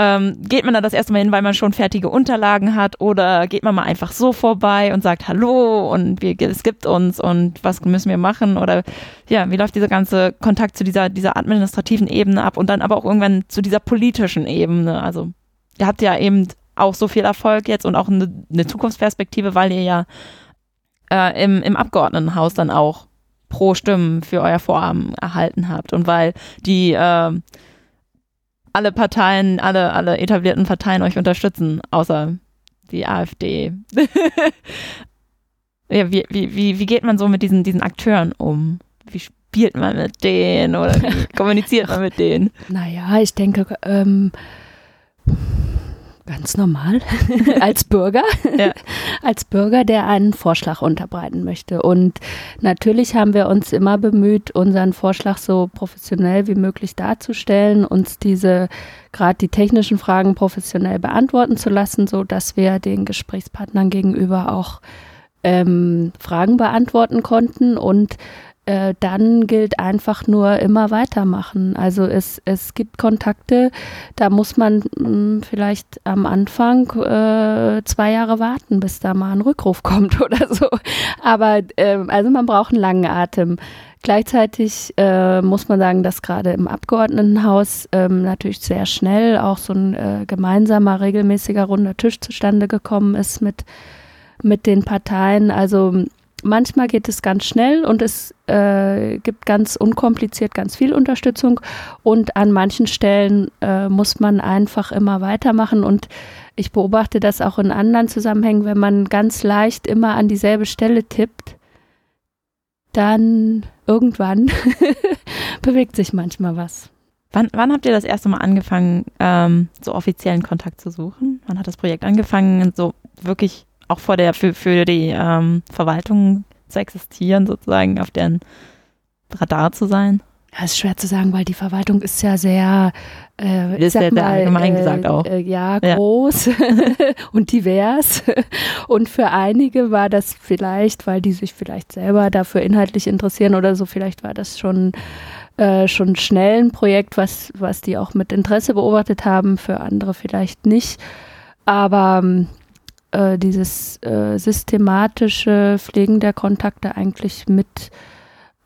Ähm, geht man da das erste Mal hin, weil man schon fertige Unterlagen hat oder geht man mal einfach so vorbei und sagt Hallo und wir, es gibt uns und was müssen wir machen oder ja, wie läuft dieser ganze Kontakt zu dieser, dieser administrativen Ebene ab und dann aber auch irgendwann zu dieser politischen Ebene? Also ihr habt ja eben auch so viel Erfolg jetzt und auch eine, eine Zukunftsperspektive, weil ihr ja äh, im, im Abgeordnetenhaus dann auch pro Stimmen für euer Vorhaben erhalten habt und weil die äh, alle Parteien, alle, alle etablierten Parteien euch unterstützen, außer die AfD. ja, wie, wie, wie, wie geht man so mit diesen, diesen Akteuren um? Wie spielt man mit denen oder wie kommuniziert man mit denen? Naja, ich denke, ähm, ganz normal als Bürger, Ja. als Bürger, der einen Vorschlag unterbreiten möchte. Und natürlich haben wir uns immer bemüht, unseren Vorschlag so professionell wie möglich darzustellen, uns diese gerade die technischen Fragen professionell beantworten zu lassen, so dass wir den Gesprächspartnern gegenüber auch ähm, Fragen beantworten konnten und äh, dann gilt einfach nur immer weitermachen. Also es, es gibt Kontakte, da muss man mh, vielleicht am Anfang äh, zwei Jahre warten, bis da mal ein Rückruf kommt oder so. Aber äh, also man braucht einen langen Atem. Gleichzeitig äh, muss man sagen, dass gerade im Abgeordnetenhaus ähm, natürlich sehr schnell auch so ein äh, gemeinsamer, regelmäßiger runder Tisch zustande gekommen ist mit, mit den Parteien. Also manchmal geht es ganz schnell und es äh, gibt ganz unkompliziert ganz viel Unterstützung und an manchen Stellen äh, muss man einfach immer weitermachen und ich beobachte das auch in anderen Zusammenhängen, wenn man ganz leicht immer an dieselbe Stelle tippt, dann irgendwann bewegt sich manchmal was. Wann, wann habt ihr das erste Mal angefangen, ähm, so offiziellen Kontakt zu suchen? Wann hat das Projekt angefangen, so wirklich auch vor der, für, für die ähm, Verwaltung zu existieren, sozusagen auf deren Radar zu sein? Ja, ist schwer zu sagen, weil die Verwaltung ist ja sehr, äh, Ist ja mal, allgemein äh, gesagt auch. Äh, ja, Ja. groß und divers. Und für einige war das vielleicht, weil die sich vielleicht selber dafür inhaltlich interessieren oder so, vielleicht war das schon äh, schon schnell ein Projekt, was, was die auch mit Interesse beobachtet haben, für andere vielleicht nicht. Aber ähm, äh, dieses äh, systematische Pflegen der Kontakte eigentlich mit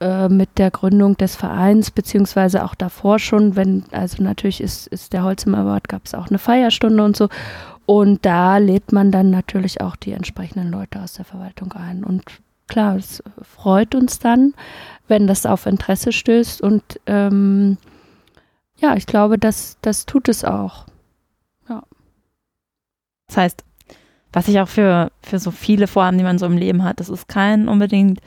äh, mit der Gründung des Vereins, beziehungsweise auch davor schon, wenn, also natürlich ist, ist der Holzim Award, gab es auch eine Feierstunde und so. Und da lädt man dann natürlich auch die entsprechenden Leute aus der Verwaltung ein. Und klar, es freut uns dann, wenn das auf Interesse stößt. Und ähm, ja, ich glaube, das, das tut es auch. Das heißt, was ich auch für, für so viele Vorhaben, die man so im Leben hat, das ist kein unbedingt,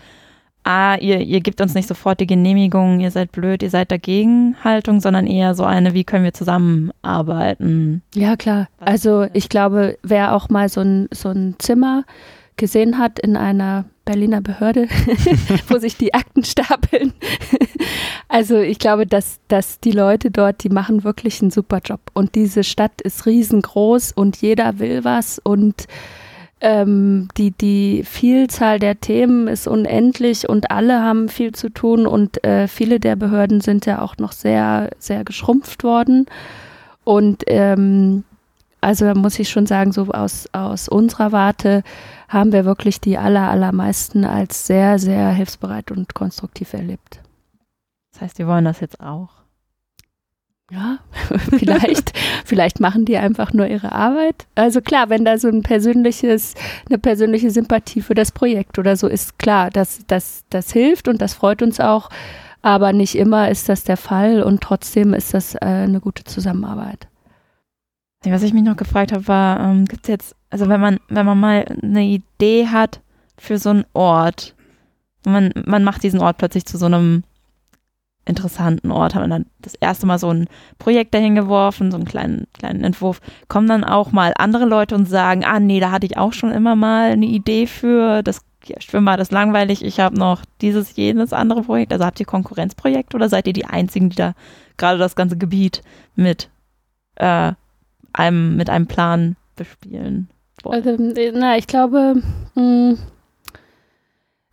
ah, ihr, ihr gebt uns nicht sofort die Genehmigung, ihr seid blöd, ihr seid dagegen Haltung, sondern eher so eine, wie können wir zusammenarbeiten? Ja, klar. Also ich glaube, wer auch mal so ein, so ein Zimmer gesehen hat in einer Berliner Behörde, wo sich die Akten stapeln. Also ich glaube, dass, dass die Leute dort, die machen wirklich einen super Job. Und diese Stadt ist riesengroß und jeder will was und ähm, die, die Vielzahl der Themen ist unendlich und alle haben viel zu tun und äh, viele der Behörden sind ja auch noch sehr, sehr geschrumpft worden. Und ähm, also muss ich schon sagen, so aus, aus unserer Warte haben wir wirklich die aller, allermeisten als sehr, sehr hilfsbereit und konstruktiv erlebt. Das heißt, wir wollen das jetzt auch. Ja, vielleicht, vielleicht machen die einfach nur ihre Arbeit. Also klar, wenn da so ein persönliches, eine persönliche Sympathie für das Projekt oder so ist, klar, das, das, das hilft und das freut uns auch. Aber nicht immer ist das der Fall und trotzdem ist das äh, eine gute Zusammenarbeit. Was ich mich noch gefragt habe, war, ähm, gibt es jetzt, also wenn man, wenn man mal eine Idee hat für so einen Ort, man, man macht diesen Ort plötzlich zu so einem interessanten Ort, haben dann das erste Mal so ein Projekt dahin geworfen, so einen kleinen, kleinen Entwurf, kommen dann auch mal andere Leute und sagen, ah nee, da hatte ich auch schon immer mal eine Idee für, das Schwimmbad ist langweilig, ich habe noch dieses, jenes andere Projekt. Also habt ihr Konkurrenzprojekte oder seid ihr die einzigen, die da gerade das ganze Gebiet mit äh, einem, mit einem Plan bespielen? Also, na, ich glaube, mh,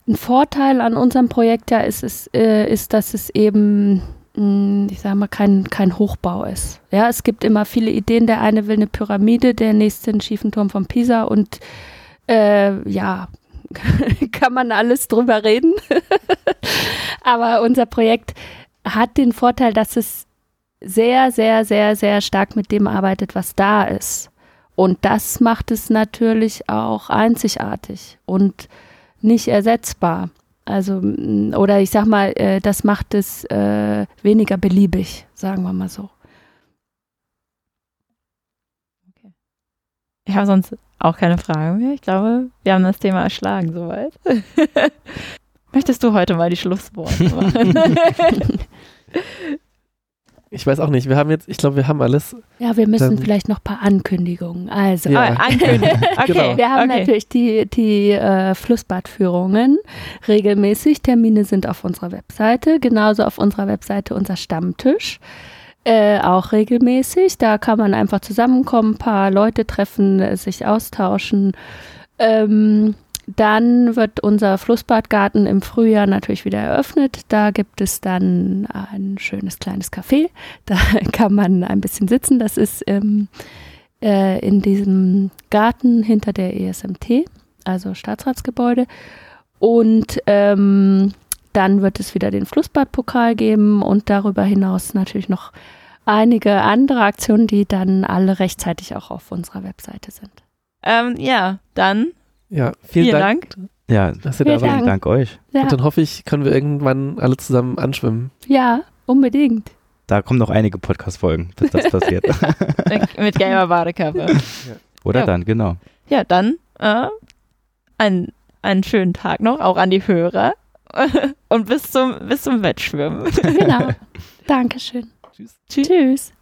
ein Vorteil an unserem Projekt ja ist, es, äh, ist dass es eben, mh, ich sage mal, kein, kein Hochbau ist. Ja, es gibt immer viele Ideen. Der eine will eine Pyramide, der nächste einen schiefen Turm von Pisa und äh, ja, kann man alles drüber reden. Aber unser Projekt hat den Vorteil, dass es sehr, sehr, sehr, sehr stark mit dem arbeitet, was da ist. Und das macht es natürlich auch einzigartig und nicht ersetzbar. Also, mm, oder ich sag mal, äh, das macht es äh, weniger beliebig, sagen wir mal so. Ich habe sonst auch keine Fragen mehr. Ich glaube, wir haben das Thema erschlagen soweit. Möchtest du heute mal die Schlussworte machen? Ich weiß auch nicht. Wir haben jetzt, ich glaube, wir haben alles. Ja, wir müssen Dann- vielleicht noch ein paar Ankündigungen. Also, Ja. Ah, ankündigen. Okay. Genau. wir haben okay. natürlich die, die äh, Flussbadführungen regelmäßig. Termine sind auf unserer Webseite, genauso auf unserer Webseite unser Stammtisch. Äh, auch regelmäßig. Da kann man einfach zusammenkommen, ein paar Leute treffen, äh, sich austauschen. Ähm, dann wird unser Flussbadgarten im Frühjahr natürlich wieder eröffnet. Da gibt es dann ein schönes kleines Café. Da kann man ein bisschen sitzen. Das ist ähm, äh, in diesem Garten hinter der ESMT, also Staatsratsgebäude. Und ähm, dann wird es wieder den Flussbadpokal geben und darüber hinaus natürlich noch einige andere Aktionen, die dann alle rechtzeitig auch auf unserer Webseite sind. Ähm, ja, dann Ja, vielen, vielen Dank, Dank. Ja, dass ihr da Vielen wart. vielen Dank euch. Ja, Und dann hoffe ich, können wir irgendwann alle zusammen anschwimmen. ja unbedingt. Da kommen noch einige Podcast-Folgen, bis das passiert. Mit, mit gelber Badekappe. Oder Ja. dann, genau. Ja, dann äh, einen, einen schönen Tag noch, auch an die Hörer. Und bis zum, bis zum Wettschwimmen. Genau. Dankeschön. Tschüss. Tschüss.